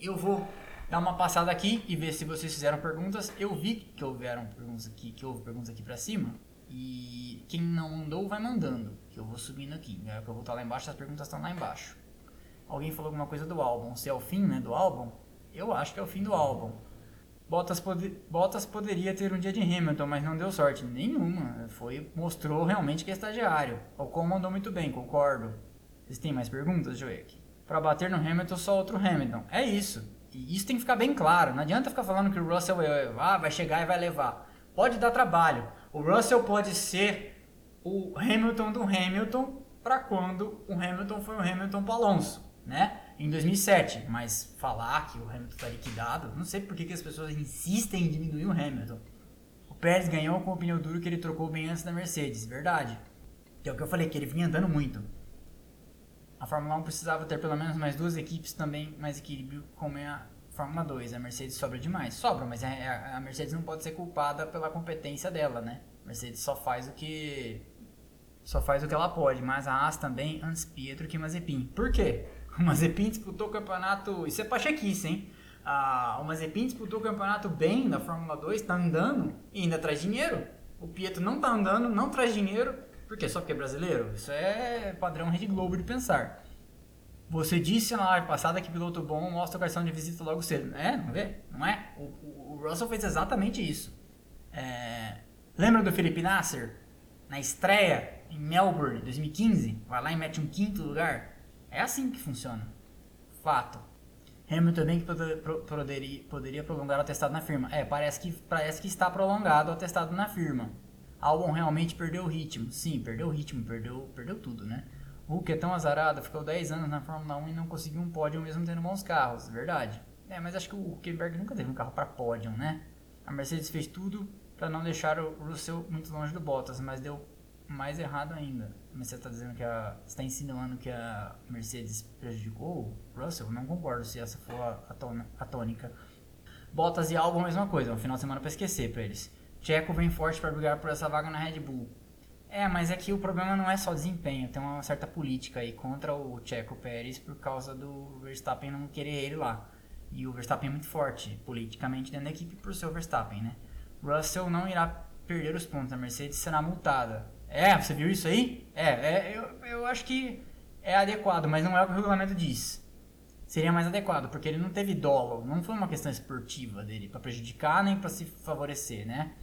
Eu vou dar uma passada aqui e ver se vocês fizeram perguntas. Eu vi que houveram perguntas aqui, que houve perguntas aqui para cima. E quem não mandou vai mandando, que eu vou subindo aqui. Né? Que eu vou estar lá embaixo, as perguntas estão lá embaixo. Alguém falou alguma coisa do álbum. Se é o fim, né, do álbum? Eu acho que é o fim do álbum. Bottas, Bottas poderia ter um dia de Hamilton, mas não deu sorte nenhuma. Foi, mostrou realmente que é estagiário. O Ocon mandou muito bem, concordo. Vocês têm mais perguntas, Joek? Para bater no Hamilton, só outro Hamilton. É isso. E isso tem que ficar bem claro. Não adianta ficar falando que o Russell ah, vai chegar e vai levar. Pode dar trabalho. O Russell pode ser o Hamilton do Hamilton para quando o Hamilton foi o Hamilton para Alonso, né? Em 2007, mas falar que o Hamilton está liquidado, não sei por que, as pessoas insistem em diminuir o Hamilton. O Pérez ganhou com o pneu duro que ele trocou bem antes da Mercedes, verdade. Que é o que eu falei, que ele vinha andando muito. A Fórmula 1 precisava ter pelo menos mais duas equipes também, mais equilíbrio, como é a Fórmula 2. A Mercedes sobra demais. Sobra, mas a, a Mercedes não pode ser culpada pela competência dela, né? A Mercedes só faz o que só faz o que ela pode, mas a Haas também antes Pietro que Mazepin. Por quê? [laughs] O Mazepin disputou o campeonato. Isso é pachequice, hein? Ah, o Mazepin disputou o campeonato bem da Fórmula 2, tá andando e ainda traz dinheiro. O Pietro não tá andando, não traz dinheiro. Por quê? Só porque é brasileiro? Isso é padrão Rede Globo de pensar. Você disse na live passada que piloto bom mostra o cartão de visita logo cedo. É, não vê? Não é? O, o, o Russell fez exatamente isso. É... Lembra do Felipe Nasser? Na estreia em Melbourne, 2015? Vai lá e mete um quinto lugar? É assim que funciona. Fato. Hamilton também que poderia, poderia prolongar o atestado na firma. É, parece que, parece que está prolongado o atestado na firma. Albon realmente perdeu o ritmo. Sim, perdeu o ritmo, perdeu, perdeu tudo, né? Hulk é tão azarado, ficou 10 anos na Fórmula 1 e não conseguiu um pódio mesmo tendo bons carros, verdade. É, mas acho que o Huckenberg nunca teve um carro para pódio, né? A Mercedes fez tudo para não deixar o Russell muito longe do Bottas, mas deu mais errado ainda. Mas você está dizendo que a. Você está insinuando que a Mercedes prejudicou o Russell? Não concordo se essa for a, a, tônica. Bottas e Albon, mesma coisa, um final de semana para esquecer para eles. Checo vem forte para brigar por essa vaga na Red Bull. É, mas é que o problema não é só desempenho, tem uma certa política aí contra o Checo Pérez por causa do Verstappen não querer ele lá. E o Verstappen é muito forte politicamente dentro da equipe por ser o Verstappen, né? Russell não irá perder os pontos, a Mercedes será multada. É, você viu isso aí? É, é eu, eu acho que é adequado, mas não é o que o regulamento diz. Seria mais adequado, porque ele não teve dolo, não foi uma questão esportiva dele, para prejudicar nem para se favorecer, né?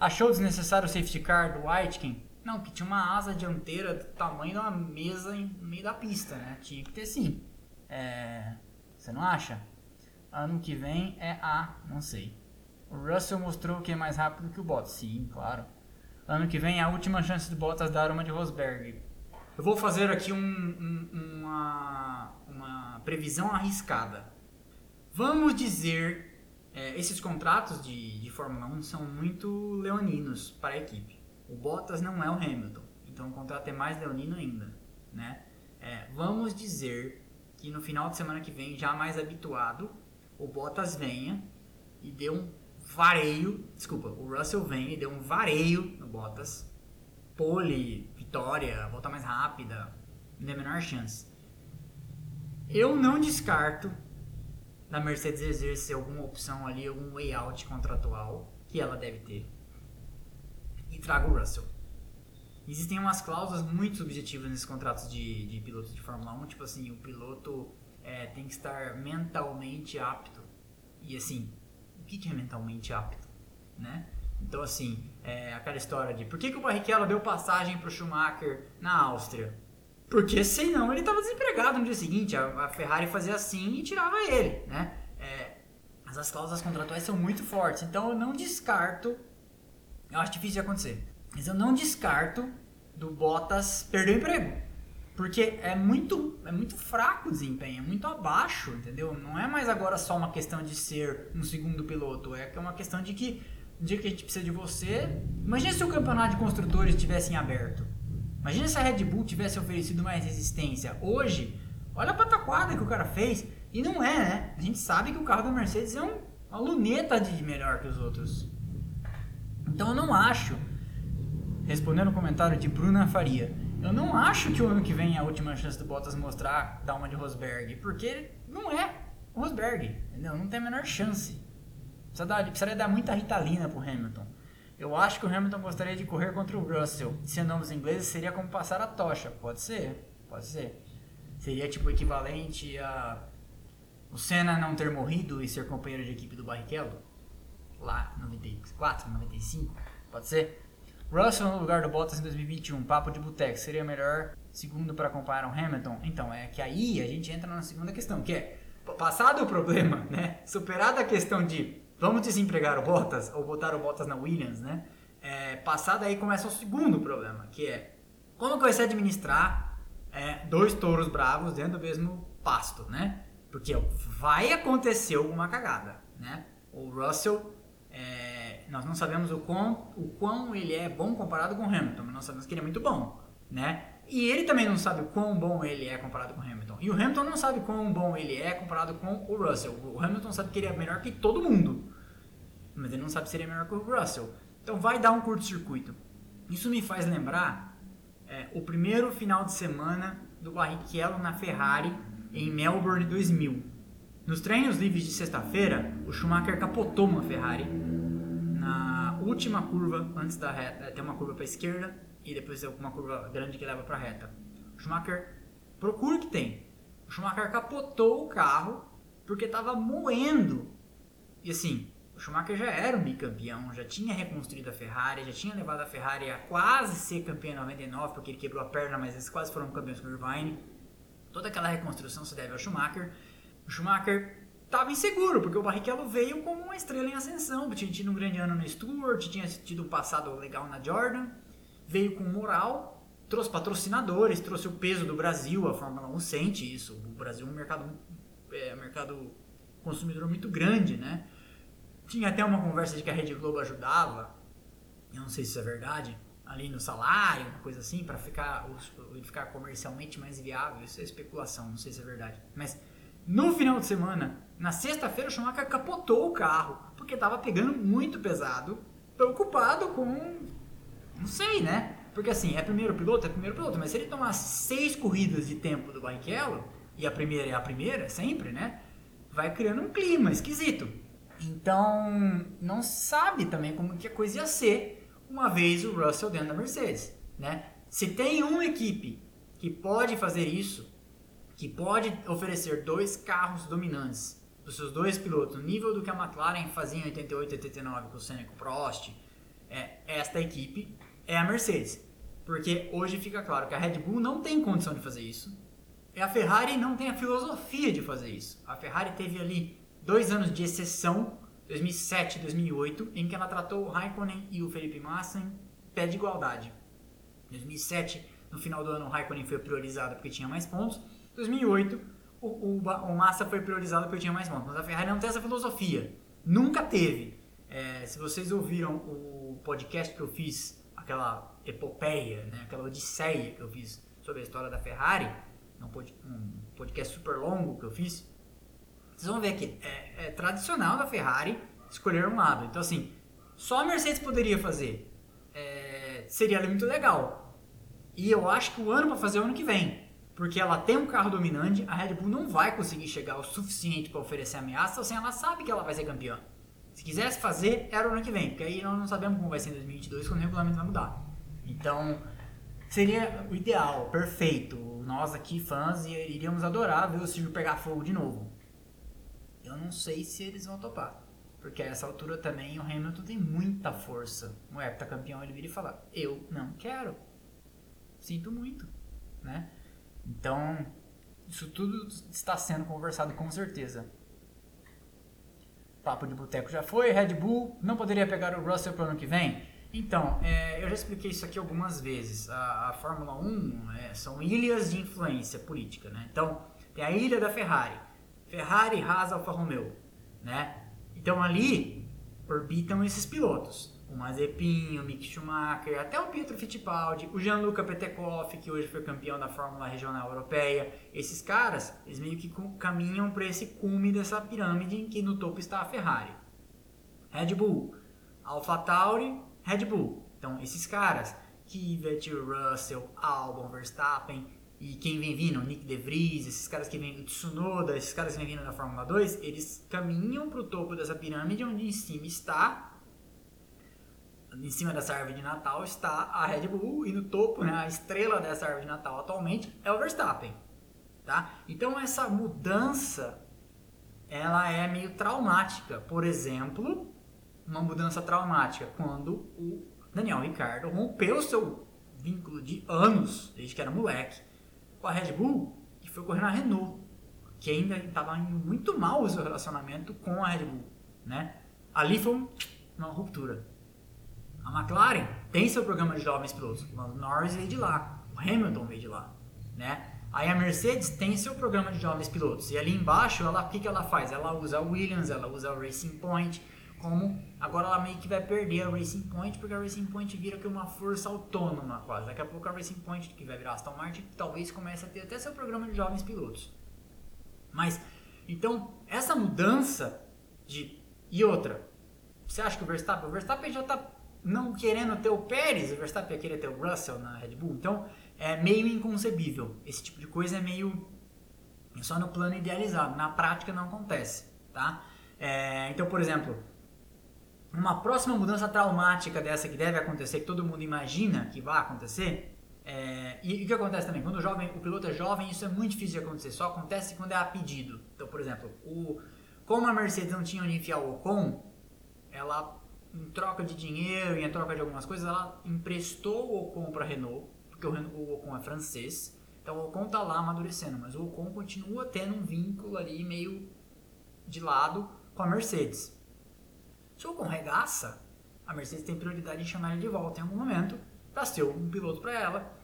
Achou desnecessário o safety car do Aitken? Não, que tinha uma asa dianteira do tamanho de uma mesa no meio da pista, né? Tinha que ter sim. É... Você não acha? Ano que vem é A, não sei. O Russell mostrou que é mais rápido que o Bottas. Sim, claro. Ano que vem é a última chance do Bottas dar uma de Rosberg. Eu vou fazer aqui um, um, uma, uma previsão arriscada. Vamos dizer, é, esses contratos de, de Fórmula 1 são muito leoninos para a equipe. O Bottas não é o Hamilton, então o contrato é mais leonino ainda, né? É, vamos dizer que no final de semana que vem, já mais habituado, o Bottas venha e dê um vareio, desculpa, o Russell vem e deu um vareio no Bottas, pole, vitória, volta mais rápida, não tem a menor chance. Eu não descarto da Mercedes exercer alguma opção ali, algum way out contratual, que ela deve ter, e traga o Russell. Existem umas cláusulas muito subjetivas nesses contratos de, de pilotos de Fórmula 1, tipo assim, o piloto é, tem que estar mentalmente apto. E assim, que, que é mentalmente apto, né? Então, assim, é aquela história de por que, que o Barrichello deu passagem para o Schumacher na Áustria? Porque senão ele estava desempregado no dia seguinte, a, a, Ferrari fazia assim e tirava ele, né? É, mas as cláusulas contratuais são muito fortes, então eu não descarto, eu acho difícil de acontecer, mas eu não descarto do Bottas perder o emprego. Porque é muito, é muito fraco o desempenho, é muito abaixo, entendeu? Não é mais agora só uma questão de ser um segundo piloto, é, é uma questão de que no dia que a gente precisa de você. Imagina se o campeonato de construtores tivesse em aberto. Imagina se a Red Bull tivesse oferecido mais resistência. Hoje, olha a pataquada que o cara fez. E não é, né? A gente sabe que o carro da Mercedes é um, uma luneta de melhor que os outros. Então eu não acho, respondendo o comentário de Bruna Faria, eu não acho que o ano que vem é a última chance do Bottas mostrar dar uma de Rosberg, porque não é Rosberg, entendeu? Não tem a menor chance. Precisa dar, precisaria dar muita ritalina pro Hamilton. Eu acho que o Hamilton gostaria de correr contra o Russell. Sendo os ingleses, seria como passar a tocha. Pode ser, pode ser. Seria tipo equivalente a o Senna não ter morrido e ser companheiro de equipe do Barrichello. Lá, 94, 95, pode ser? Russell no lugar do Bottas em 2021, papo de boteco, seria melhor segundo para comparar o Hamilton? Então, é que aí a gente entra na segunda questão, que é, passado o problema, né, superada a questão de vamos desempregar o Bottas, ou botar o Bottas na Williams, né, é, passado aí começa o segundo problema, que é, como que vai se administrar é, dois touros bravos dentro do mesmo pasto, né, porque vai acontecer alguma cagada, né, o Russell é, nós não sabemos o quão, o quão ele é bom comparado com o Hamilton, mas nós sabemos que ele é muito bom, né? E ele também não sabe o quão bom ele é comparado com o Hamilton. E o Hamilton não sabe quão bom ele é comparado com o Russell. O Hamilton sabe que ele é melhor que todo mundo, mas ele não sabe se ele é melhor que o Russell. Então vai dar um curto-circuito. Isso me faz lembrar é, o primeiro final de semana do Barrichello na Ferrari em Melbourne 2000. Nos treinos livres de sexta-feira, o Schumacher capotou uma Ferrari última curva antes da reta. Tem uma curva para esquerda e depois tem uma curva grande que leva para reta. O Schumacher procura que tem. O Schumacher capotou o carro porque estava moendo. E assim, o Schumacher já era um bicampeão, já tinha reconstruído a Ferrari, já tinha levado a Ferrari a quase ser campeão em 99, porque ele quebrou a perna, mas eles quase foram campeões com o Irvine. Toda aquela reconstrução se deve ao Schumacher. O Schumacher estava inseguro, porque o Barrichello veio como uma estrela em ascensão, tinha tido um grande ano no Stewart, tinha tido um passado legal na Jordan, veio com moral, trouxe patrocinadores, trouxe o peso do Brasil, a Fórmula 1 sente isso. O Brasil é um mercado, é, mercado consumidor muito grande, né? Tinha até uma conversa de que a Rede Globo ajudava, eu não sei se isso é verdade, ali no salário, uma coisa assim, para ficar, ficar comercialmente mais viável. Isso é especulação, não sei se é verdade. Mas no final de semana, na sexta-feira, o Schumacher capotou o carro, porque estava pegando muito pesado, preocupado com. Não sei, né? Porque assim, é primeiro piloto, é primeiro piloto, mas se ele tomar seis corridas de tempo do Barrichello, e a primeira é a primeira, sempre, né? Vai criando um clima esquisito. Então, não sabe também como que a coisa ia ser uma vez o Russell dentro da Mercedes, né? Se tem uma equipe que pode fazer isso, que pode oferecer dois carros dominantes dos seus dois pilotos, no nível do que a McLaren fazia em 88 e 89 com o Senna e com o Prost, é, esta equipe é a Mercedes. Porque hoje fica claro que a Red Bull não tem condição de fazer isso. E a Ferrari não tem a filosofia de fazer isso. A Ferrari teve ali dois anos de exceção, 2007 e 2008, em que ela tratou o Raikkonen e o Felipe Massa em pé de igualdade. 2007, no final do ano, o Raikkonen foi priorizado porque tinha mais pontos. 2008, o, o, o Massa foi priorizado porque tinha mais pontos. Mas a Ferrari não tem essa filosofia. Nunca teve. É, se vocês ouviram o podcast que eu fiz, aquela epopeia, né, aquela odisseia que eu fiz sobre a história da Ferrari, um podcast super longo que eu fiz, vocês vão ver que é, é tradicional da Ferrari escolher um lado. Então, assim, só a Mercedes poderia fazer. É, seria muito legal. E eu acho que o ano para fazer é o ano que vem. Porque ela tem um carro dominante, a Red Bull não vai conseguir chegar o suficiente para oferecer ameaça, assim, ela sabe que ela vai ser campeã. Se quisesse fazer, era o ano que vem, porque aí nós não sabemos como vai ser em 2022, quando o regulamento vai mudar. Então, seria o ideal, perfeito. Nós aqui, fãs, iríamos adorar ver o Silvio pegar fogo de novo. Eu não sei se eles vão topar. Porque a essa altura também o Hamilton tem muita força. O heptacampeão ele vira e fala: Eu não quero. Sinto muito. Né? Então, isso tudo está sendo conversado com certeza. Papo de boteco já foi. Red Bull não poderia pegar o Russell para o ano que vem? Então, é, eu já expliquei isso aqui algumas vezes. A, a Fórmula 1 é, são ilhas de influência política. Né? Então, tem a ilha da Ferrari Ferrari, Haas, Alfa Romeo, né? Então ali orbitam esses pilotos. O Mazepin, o Mick Schumacher, até o Pietro Fittipaldi, o Gianluca Petekoff, que hoje foi campeão da Fórmula Regional Europeia. Esses caras, eles meio que caminham para esse cume dessa pirâmide em que no topo está a Ferrari. Red Bull, AlphaTauri, Red Bull. Então, esses caras, Kvyat, Russell, Albon, Verstappen, e quem vem vindo, Nick DeVries, esses caras que vêm, Tsunoda, esses caras que vêm vindo da Fórmula 2, eles caminham para o topo dessa pirâmide, onde em cima está, em cima dessa árvore de Natal está a Red Bull, e no topo, né, a estrela dessa árvore de Natal atualmente é o Verstappen. Tá? Então essa mudança, ela é meio traumática. Por exemplo, uma mudança traumática quando o Daniel Ricardo rompeu seu vínculo de anos, desde que era moleque, com a Red Bull e foi correr na Renault, que ainda estava muito mal o seu relacionamento com a Red Bull, né? Ali foi uma ruptura. A McLaren tem seu programa de jovens pilotos. O Norris veio de lá, o Hamilton veio de lá, né? Aí a Mercedes tem seu programa de jovens pilotos. E ali embaixo, ela, o que, que ela faz? Ela usa a Williams, ela usa a Racing Point, como agora ela meio que vai perder a Racing Point, porque a Racing Point vira que uma força autônoma quase. Daqui a pouco a Racing Point, que vai virar Aston Martin, talvez comece a ter até seu programa de jovens pilotos. Mas, então, essa mudança de... E outra, você acha que o Verstappen... O Verstappen já está não querendo ter o Pérez, o Verstappen ia querer ter o Russell na Red Bull, então é meio inconcebível. Esse tipo de coisa é meio... É só no plano idealizado, na prática não acontece, tá? É, então, por exemplo uma próxima mudança traumática dessa que deve acontecer, que todo mundo imagina que vai acontecer, é, e, e o que acontece também? Quando o, jovem, o piloto é jovem, isso é muito difícil de acontecer, só acontece quando é a pedido. Então, por exemplo, o, como a Mercedes não tinha onde enfiar o Ocon, ela, em troca de dinheiro, em troca de algumas coisas, ela emprestou o Ocon para Renault, porque o, Renault, o Ocon é francês, então o Ocon tá lá amadurecendo, mas o Ocon continua tendo um vínculo ali meio de lado com a Mercedes. Se o Ocon regaça, a Mercedes tem prioridade em chamar ele de volta em algum momento para ser um piloto para ela.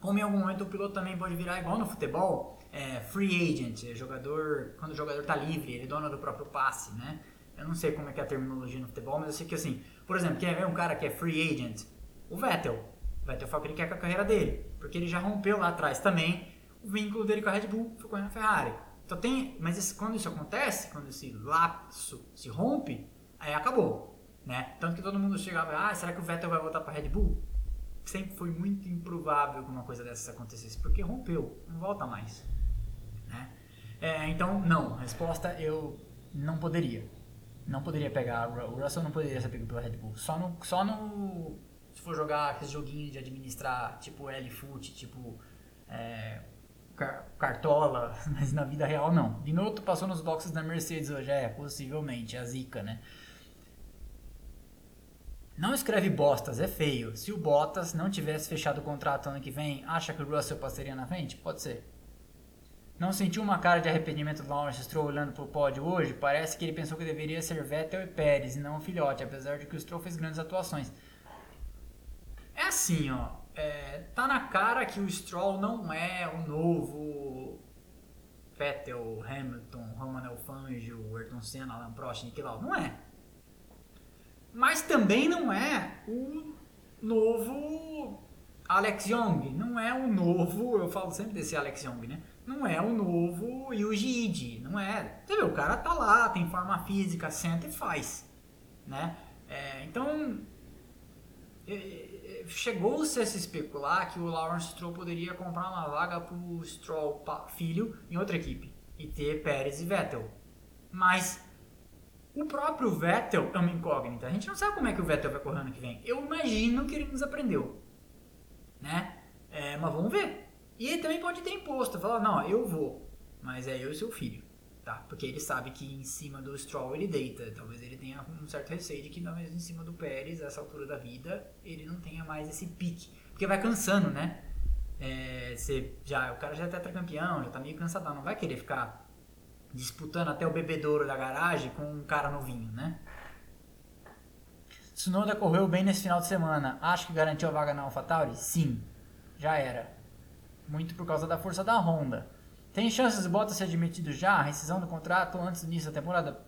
Como em algum momento o piloto também pode virar igual no futebol, é, free agent, é jogador, quando o jogador está livre, ele é dono do próprio passe, né? Eu não sei como é que é a terminologia no futebol, mas eu sei que assim, por exemplo, quer ver um cara que é free agent? O Vettel. O Vettel fala que ele quer com a carreira dele, porque ele já rompeu lá atrás também o vínculo dele com a Red Bull, foi com a Ferrari. Então tem, mas esse, quando isso acontece, quando esse lapso se rompe, aí acabou, né? Tanto que todo mundo chegava, ah, será que o Vettel vai voltar para a Red Bull? sempre foi muito improvável que uma coisa dessas acontecesse, porque rompeu, não volta mais. Né? É, então, não, resposta eu não poderia. Não poderia pegar, o Russell não poderia ser pego pela Red Bull. Só no, só no se for jogar aqueles joguinhos de administrar, tipo L-Foot, tipo é, Cartola, [laughs] mas na vida real não. Binotto passou nos boxes da Mercedes hoje, é, possivelmente, a zica, né? Não escreve Bostas, é feio. Se o Bottas não tivesse fechado o contrato ano que vem, acha que o Russell passaria na frente? Pode ser. Não sentiu uma cara de arrependimento do Lawrence Stroll olhando pro pódio hoje? Parece que ele pensou que deveria ser Vettel e Pérez e não o filhote, apesar de que o Stroll fez grandes atuações. É assim, ó. É, tá na cara que o Stroll não é o novo Vettel, Hamilton, Roman Alfangio, Ayrton Senna, Alan Prost, Nick Lauda. Não é. Mas também não é o novo Alex Young. Não é o novo, eu falo sempre desse Alex Young, né? Não é o novo Yuji Iji, não é. Você vê, o cara tá lá, tem forma física, senta e faz, né? É, então, é, é, chegou-se a se especular que o Lawrence Stroll poderia comprar uma vaga pro Stroll filho em outra equipe e ter Pérez e Vettel. Mas o próprio Vettel é uma incógnita. A gente não sabe como é que o Vettel vai correr ano que vem. Eu imagino que ele nos aprendeu. Né? É, mas vamos ver. E ele também pode ter imposto. Falar, não, eu vou. Mas é eu e seu filho. Tá? Porque ele sabe que em cima do Stroll ele deita. Talvez ele tenha um certo receio de que talvez em cima do Pérez, essa altura da vida, ele não tenha mais esse pique. Porque vai cansando, né? É, você já, o cara já é tetracampeão, já tá meio cansadão. Não vai querer ficar disputando até o bebedouro da garagem com um cara novinho, né? Tsunoda correu bem nesse final de semana. Acho que garantiu a vaga na AlphaTauri? Sim, já era. Muito por causa da força da Honda. Tem chances de Bottas ser admitido já? Rescisão do contrato antes do início da temporada?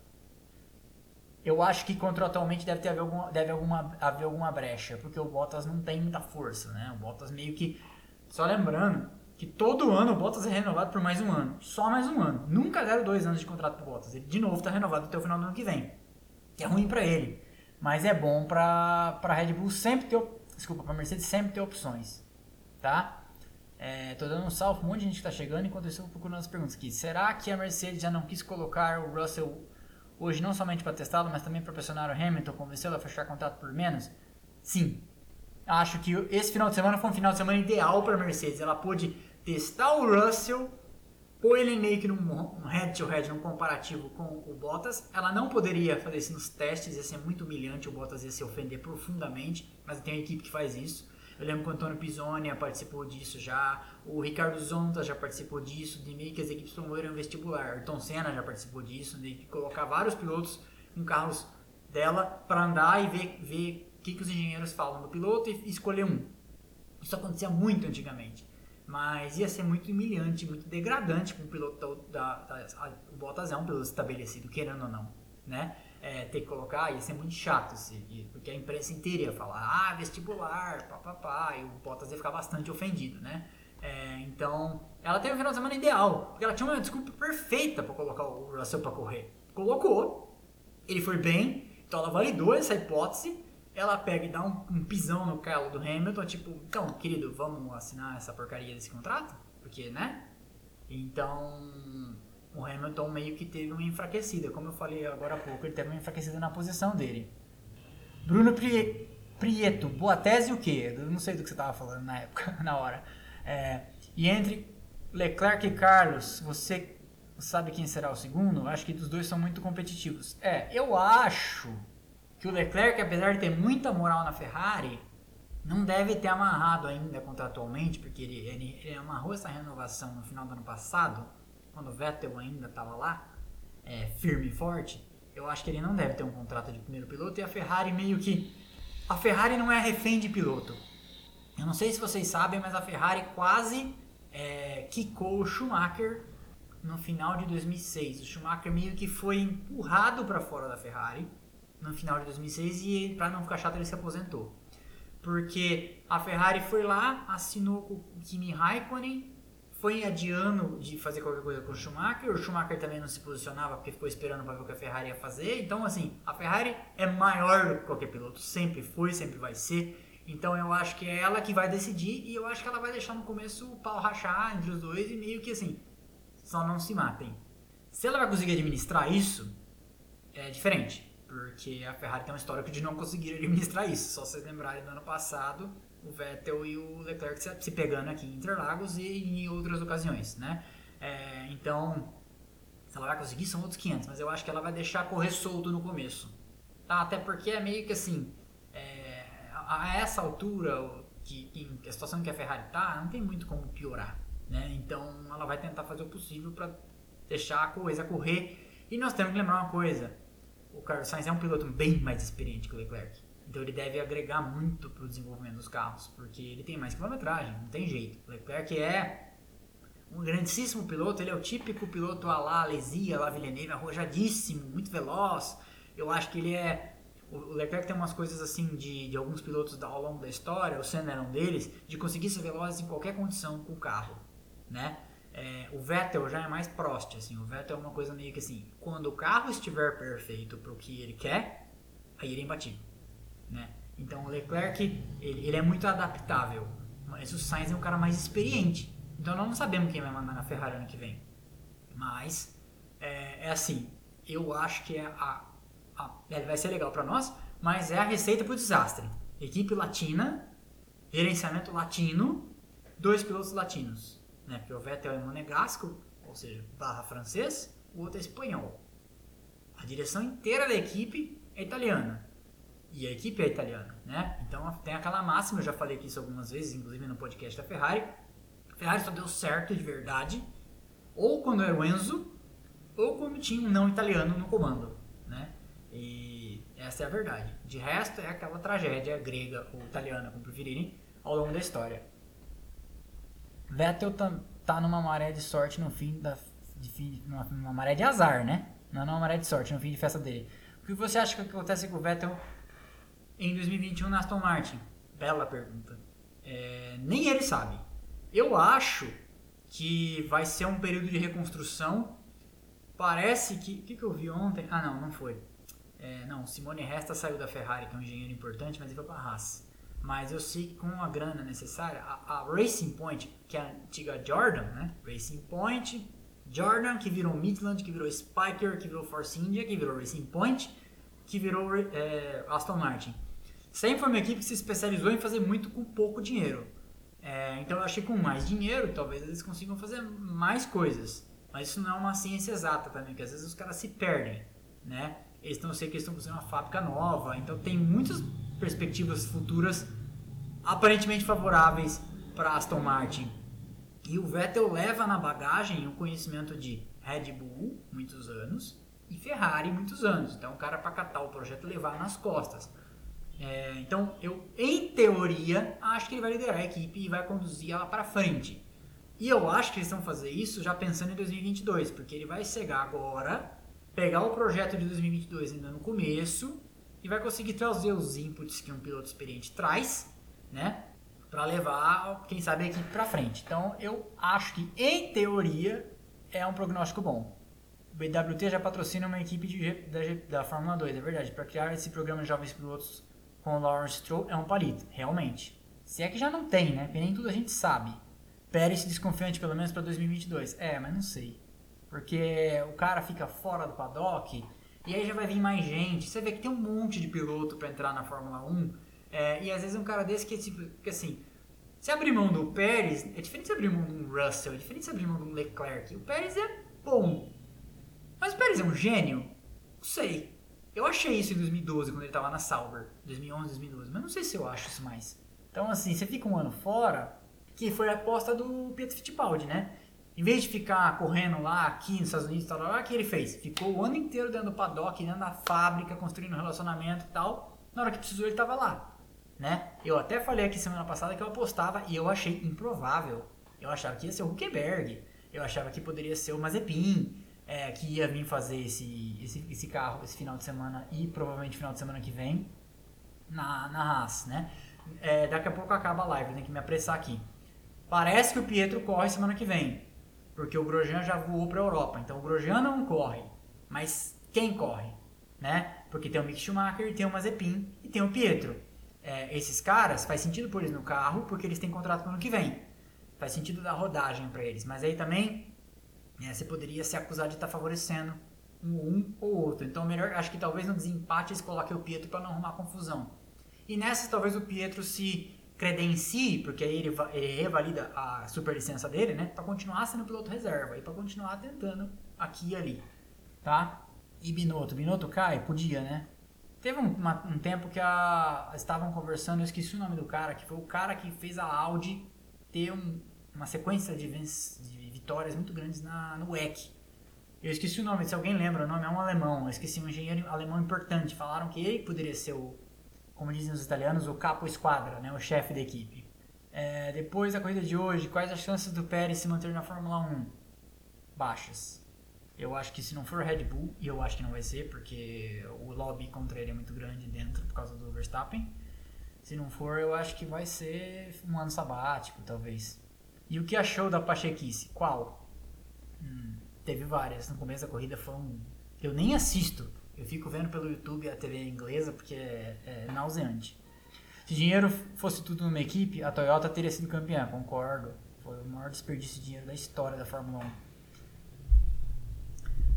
Eu acho que contratualmente deve, ter haver, alguma, deve alguma, haver alguma brecha, porque o Bottas não tem muita força, né? O Bottas meio que. Só lembrando, que todo ano o Bottas é renovado por mais um ano. Só mais um ano. Nunca deram dois anos de contrato pro Bottas. Ele de novo está renovado até o final do ano que vem. Que é ruim para ele. Mas é bom para a Red Bull sempre ter. Desculpa, para Mercedes sempre ter opções. Tá? É, tô dando um salve um monte de gente que tá chegando enquanto eu estou procurando as perguntas aqui. Será que a Mercedes já não quis colocar o Russell hoje não somente para testá-lo, mas também para pressionar o Hamilton, convencê-lo a fechar contrato por menos? Sim. Acho que esse final de semana foi um final de semana ideal para a Mercedes. Ela pôde testar o Russell, pôr ele meio que num head-to-head, num comparativo com o Bottas. Ela não poderia fazer isso nos testes, ia ser muito humilhante, o Bottas ia se ofender profundamente, mas tem uma equipe que faz isso. Eu lembro que o Antônio Pisonia participou disso já, o Ricardo Zonta já participou disso, de meio que as equipes promoveram vestibular. Ayrton Senna já participou disso, de colocar vários pilotos em carros dela para andar e ver, ver o que, que os engenheiros falam do piloto e escolher um. Isso acontecia muito antigamente. Mas ia ser muito humilhante, muito degradante com o piloto da, da, da, o Bottas é um piloto estabelecido, querendo ou não, né? É, ter que colocar, ia ser muito chato, se, porque a imprensa inteira ia falar, ah, vestibular, papapá, e o Bottas ia ficar bastante ofendido, né? É, então, ela teve um final de semana ideal, porque ela tinha uma desculpa perfeita para colocar o Russell para correr. Colocou, ele foi bem, então ela validou essa hipótese, ela pega e dá um, um pisão no calo do Hamilton, tipo, então, querido, vamos assinar essa porcaria desse contrato? Porque, né? Então, o Hamilton meio que teve uma enfraquecida, como eu falei agora há pouco, ele teve uma enfraquecida na posição dele. Bruno Pri... Prieto, boa tese o quê? Eu não sei do que você tava falando na época, [laughs] na hora. É, e entre Leclerc e Carlos, você sabe quem será o segundo? Acho que os dois são muito competitivos. É, eu acho que o Leclerc, apesar de ter muita moral na Ferrari, não deve ter amarrado ainda contratualmente, porque ele, ele, ele amarrou essa renovação no final do ano passado, quando o Vettel ainda estava lá, é, firme e forte. Eu acho que ele não deve ter um contrato de primeiro piloto e a Ferrari meio que. A Ferrari não é refém de piloto. Eu não sei se vocês sabem, mas a Ferrari quase é, quicou o Schumacher no final de 2006. O Schumacher meio que foi empurrado para fora da Ferrari no final de 2006 e para não ficar chato ele se aposentou. Porque a Ferrari foi lá, assinou com o Kimi Raikkonen, foi adiando de fazer qualquer coisa com o Schumacher. O Schumacher também não se posicionava porque ficou esperando para ver o que a Ferrari ia fazer. Então, assim, a Ferrari é maior do que qualquer piloto, sempre foi, sempre vai ser. Então eu acho que é ela que vai decidir e eu acho que ela vai deixar no começo o pau rachar entre os dois e meio que assim, só não se matem. Se ela vai conseguir administrar isso, é diferente. Porque a Ferrari tem um histórico de não conseguir administrar isso. Só vocês lembrarem do ano passado, o Vettel e o Leclerc se pegando aqui em Interlagos e em outras ocasiões, né? É, então, se ela vai conseguir, são outros 500. Mas eu acho que ela vai deixar correr solto no começo. Tá? Até porque é meio que assim, é, a, essa altura, que, que, a situação que a Ferrari tá, não tem muito como piorar. Né? Então ela vai tentar fazer o possível para deixar a coisa correr. E nós temos que lembrar uma coisa: o Carlos Sainz é um piloto bem mais experiente que o Leclerc. Então ele deve agregar muito para o desenvolvimento dos carros, porque ele tem mais quilometragem, não tem jeito. O Leclerc é um grandíssimo piloto, ele é o típico piloto a lá Lesia, lá Villeneuve, arrojadíssimo, muito veloz. Eu acho que ele é o Leclerc tem umas coisas assim de, de alguns pilotos ao longo da história, o Senna era um deles, de conseguir ser veloz em qualquer condição com o carro né? É, o Vettel já é mais Prost, assim, o Vettel é uma coisa meio que assim, quando o carro estiver perfeito para o que ele quer, aí ele é imbatível, né? Então o Leclerc, ele, ele, é muito adaptável, mas o Sainz é um cara mais experiente, então nós não sabemos quem vai mandar na Ferrari ano que vem, mas é, é assim, eu acho que é a, a é, vai ser legal para nós, mas é a receita para o desastre. Equipe latina, gerenciamento latino, dois pilotos latinos né? Porque o Vettel é monegasco, ou seja, barra francês, o outro é espanhol. A direção inteira da equipe é italiana. E a equipe é italiana, né? Então tem aquela máxima, eu já falei aqui isso algumas vezes, inclusive no podcast da Ferrari. A Ferrari só deu certo de verdade, ou quando era o Enzo, ou quando tinha um não italiano no comando, né? E essa é a verdade. De resto, é aquela tragédia grega ou italiana, como preferirem, ao longo da história. Vettel tá, tá numa maré de sorte no fim da. De fim, numa, numa maré de azar, né? Não numa maré de sorte, no fim de festa dele. O que você acha que acontece com o Vettel em 2021 na Aston Martin? Bela pergunta. É, nem ele sabe. Eu acho que vai ser um período de reconstrução. Parece que. O que, que eu vi ontem? Ah, não, não foi. É, não, Simone Resta saiu da Ferrari, que é um engenheiro importante, mas ele foi para a Haas. Mas eu sei que com a grana necessária, a, a, Racing Point, que é a antiga Jordan, né? Racing Point, Jordan, que virou Midland, que virou Spiker, que virou Force India, que virou Racing Point, que virou é, Aston Martin. Sempre foi uma equipe que se especializou em fazer muito com pouco dinheiro. É, então eu achei que com mais dinheiro, talvez eles consigam fazer mais coisas. Mas isso não é uma ciência exata também, porque às vezes os caras se perdem, né? Eles estão, sei que estão fazendo uma fábrica nova, então tem muitas perspectivas futuras aparentemente favoráveis para Aston Martin. E o Vettel leva na bagagem o conhecimento de Red Bull, muitos anos, e Ferrari, muitos anos. Então, o cara para catar o projeto levar nas costas. É, então, eu, em teoria, acho que ele vai liderar a equipe e vai conduzir ela para frente. E eu acho que eles vão fazer isso já pensando em 2022, porque ele vai chegar agora, pegar o projeto de 2022 ainda no começo e vai conseguir trazer os inputs que um piloto experiente traz, né? Para levar, quem sabe, a equipe para frente. Então, eu acho que, em teoria, é um prognóstico bom. BWT já patrocina uma equipe de, da, da Fórmula 2, é verdade. Para criar esse programa de jovens pilotos com o Lawrence Stroll é um palito, realmente. Se é que já não tem, né? Porque nem tudo a gente sabe. Pérez desconfiante pelo menos para 2022. É, mas não sei. Porque o cara fica fora do paddock E aí já vai vir mais gente. Você vê que tem um monte de piloto para entrar na Fórmula 1. É, e às vezes um cara desse que, tipo, que assim, se abrir mão do Pérez, é diferente se abrir mão de um Russell, é diferente se abrir mão de um Leclerc. O Pérez é bom. Mas o Pérez é um gênio? Não sei. Eu achei isso em 2012, quando ele estava na Sauber. 2011, 2012. Mas não sei se eu acho isso mais. Então, assim, você fica um ano fora, que foi a aposta do Pietro Fittipaldi, né? Em vez de ficar correndo lá, aqui nos Estados Unidos, tal, tal, o que ele fez? Ficou o ano inteiro dentro do paddock, dentro da fábrica, construindo um relacionamento e tal. Na hora que precisou, ele estava lá, né? Eu até falei aqui semana passada que eu apostava e eu achei improvável. Eu achava que ia ser o Huckenberg. Eu achava que poderia ser o Mazepin, é, que ia vir fazer esse, esse, esse carro esse final de semana e provavelmente final de semana que vem na, na Haas, né? É, daqui a pouco acaba a live, eu tenho que me apressar aqui. Parece que o Pietro corre semana que vem, porque o Grosjean já voou para a Europa. Então o Grosjean não corre, mas quem corre? Né? Porque tem o Mick Schumacher, tem o Mazepin e tem o Pietro. É, esses caras, faz sentido por eles no carro, porque eles têm contrato para o ano que vem. Faz sentido dar rodagem para eles. Mas aí também é, você poderia se acusar de estar tá favorecendo um, ou outro. Então melhor, acho que talvez no desempate eles coloquem o Pietro para não arrumar confusão. E nessas talvez o Pietro se credencie, porque aí ele, ele revalida a superlicença dele, né? Para continuar sendo piloto reserva e para continuar tentando aqui e ali, tá? E Binotto, Binotto cai? Podia, né? Teve um, uma, um tempo que a, estavam conversando, eu esqueci o nome do cara, que foi o cara que fez a Audi ter um, uma sequência de, de, vitórias muito grandes na, no WEC. Eu esqueci o nome, se alguém lembra, o nome é um alemão, eu esqueci um engenheiro alemão importante. Falaram que ele poderia ser o, como dizem os italianos, o capo esquadra, né, o chefe da equipe. É, depois da corrida de hoje, quais as chances do Pérez se manter na Fórmula 1? Baixas. Eu acho que se não for Red Bull, e eu acho que não vai ser, porque o lobby contra ele é muito grande dentro por causa do Verstappen. Se não for, eu acho que vai ser um ano sabático, talvez. E o que achou da Pachequice? Qual? Hum, teve várias. No começo da corrida foi um. Eu nem assisto eu fico vendo pelo YouTube a TV inglesa porque é, é nauseante. Se dinheiro fosse tudo numa equipe, a Toyota teria sido campeã, concordo. Foi o maior desperdício de dinheiro da história da Fórmula 1.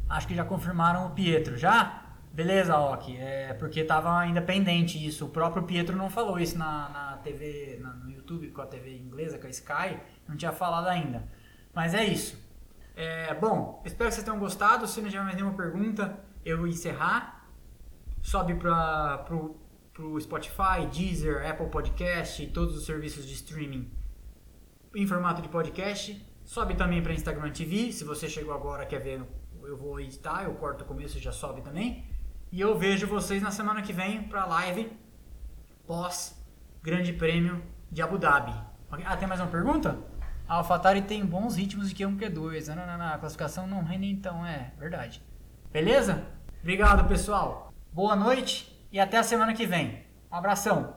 Acho que já confirmaram o Pietro. Já? Beleza, Ok. É porque estava ainda pendente isso. O próprio Pietro não falou isso na, na TV, na, no YouTube com a TV inglesa, com a Sky. Não tinha falado ainda. Mas é isso. É, bom, espero que vocês tenham gostado. Se não tiver mais nenhuma pergunta, eu encerrar, sobe para pro, pro Spotify, Deezer, Apple Podcast e todos os serviços de streaming em formato de podcast. Sobe também para Instagram TV. Se você chegou agora quer ver, eu vou editar, eu corto o começo e já sobe também. E eu vejo vocês na semana que vem para a live pós Grande Prêmio de Abu Dhabi. Ah, tem mais uma pergunta? A AlphaTauri tem bons ritmos de Q1 Q2. Não, não, não, a classificação não rende então, é verdade. Beleza? Obrigado, pessoal. Boa noite e até a semana que vem. Um abração.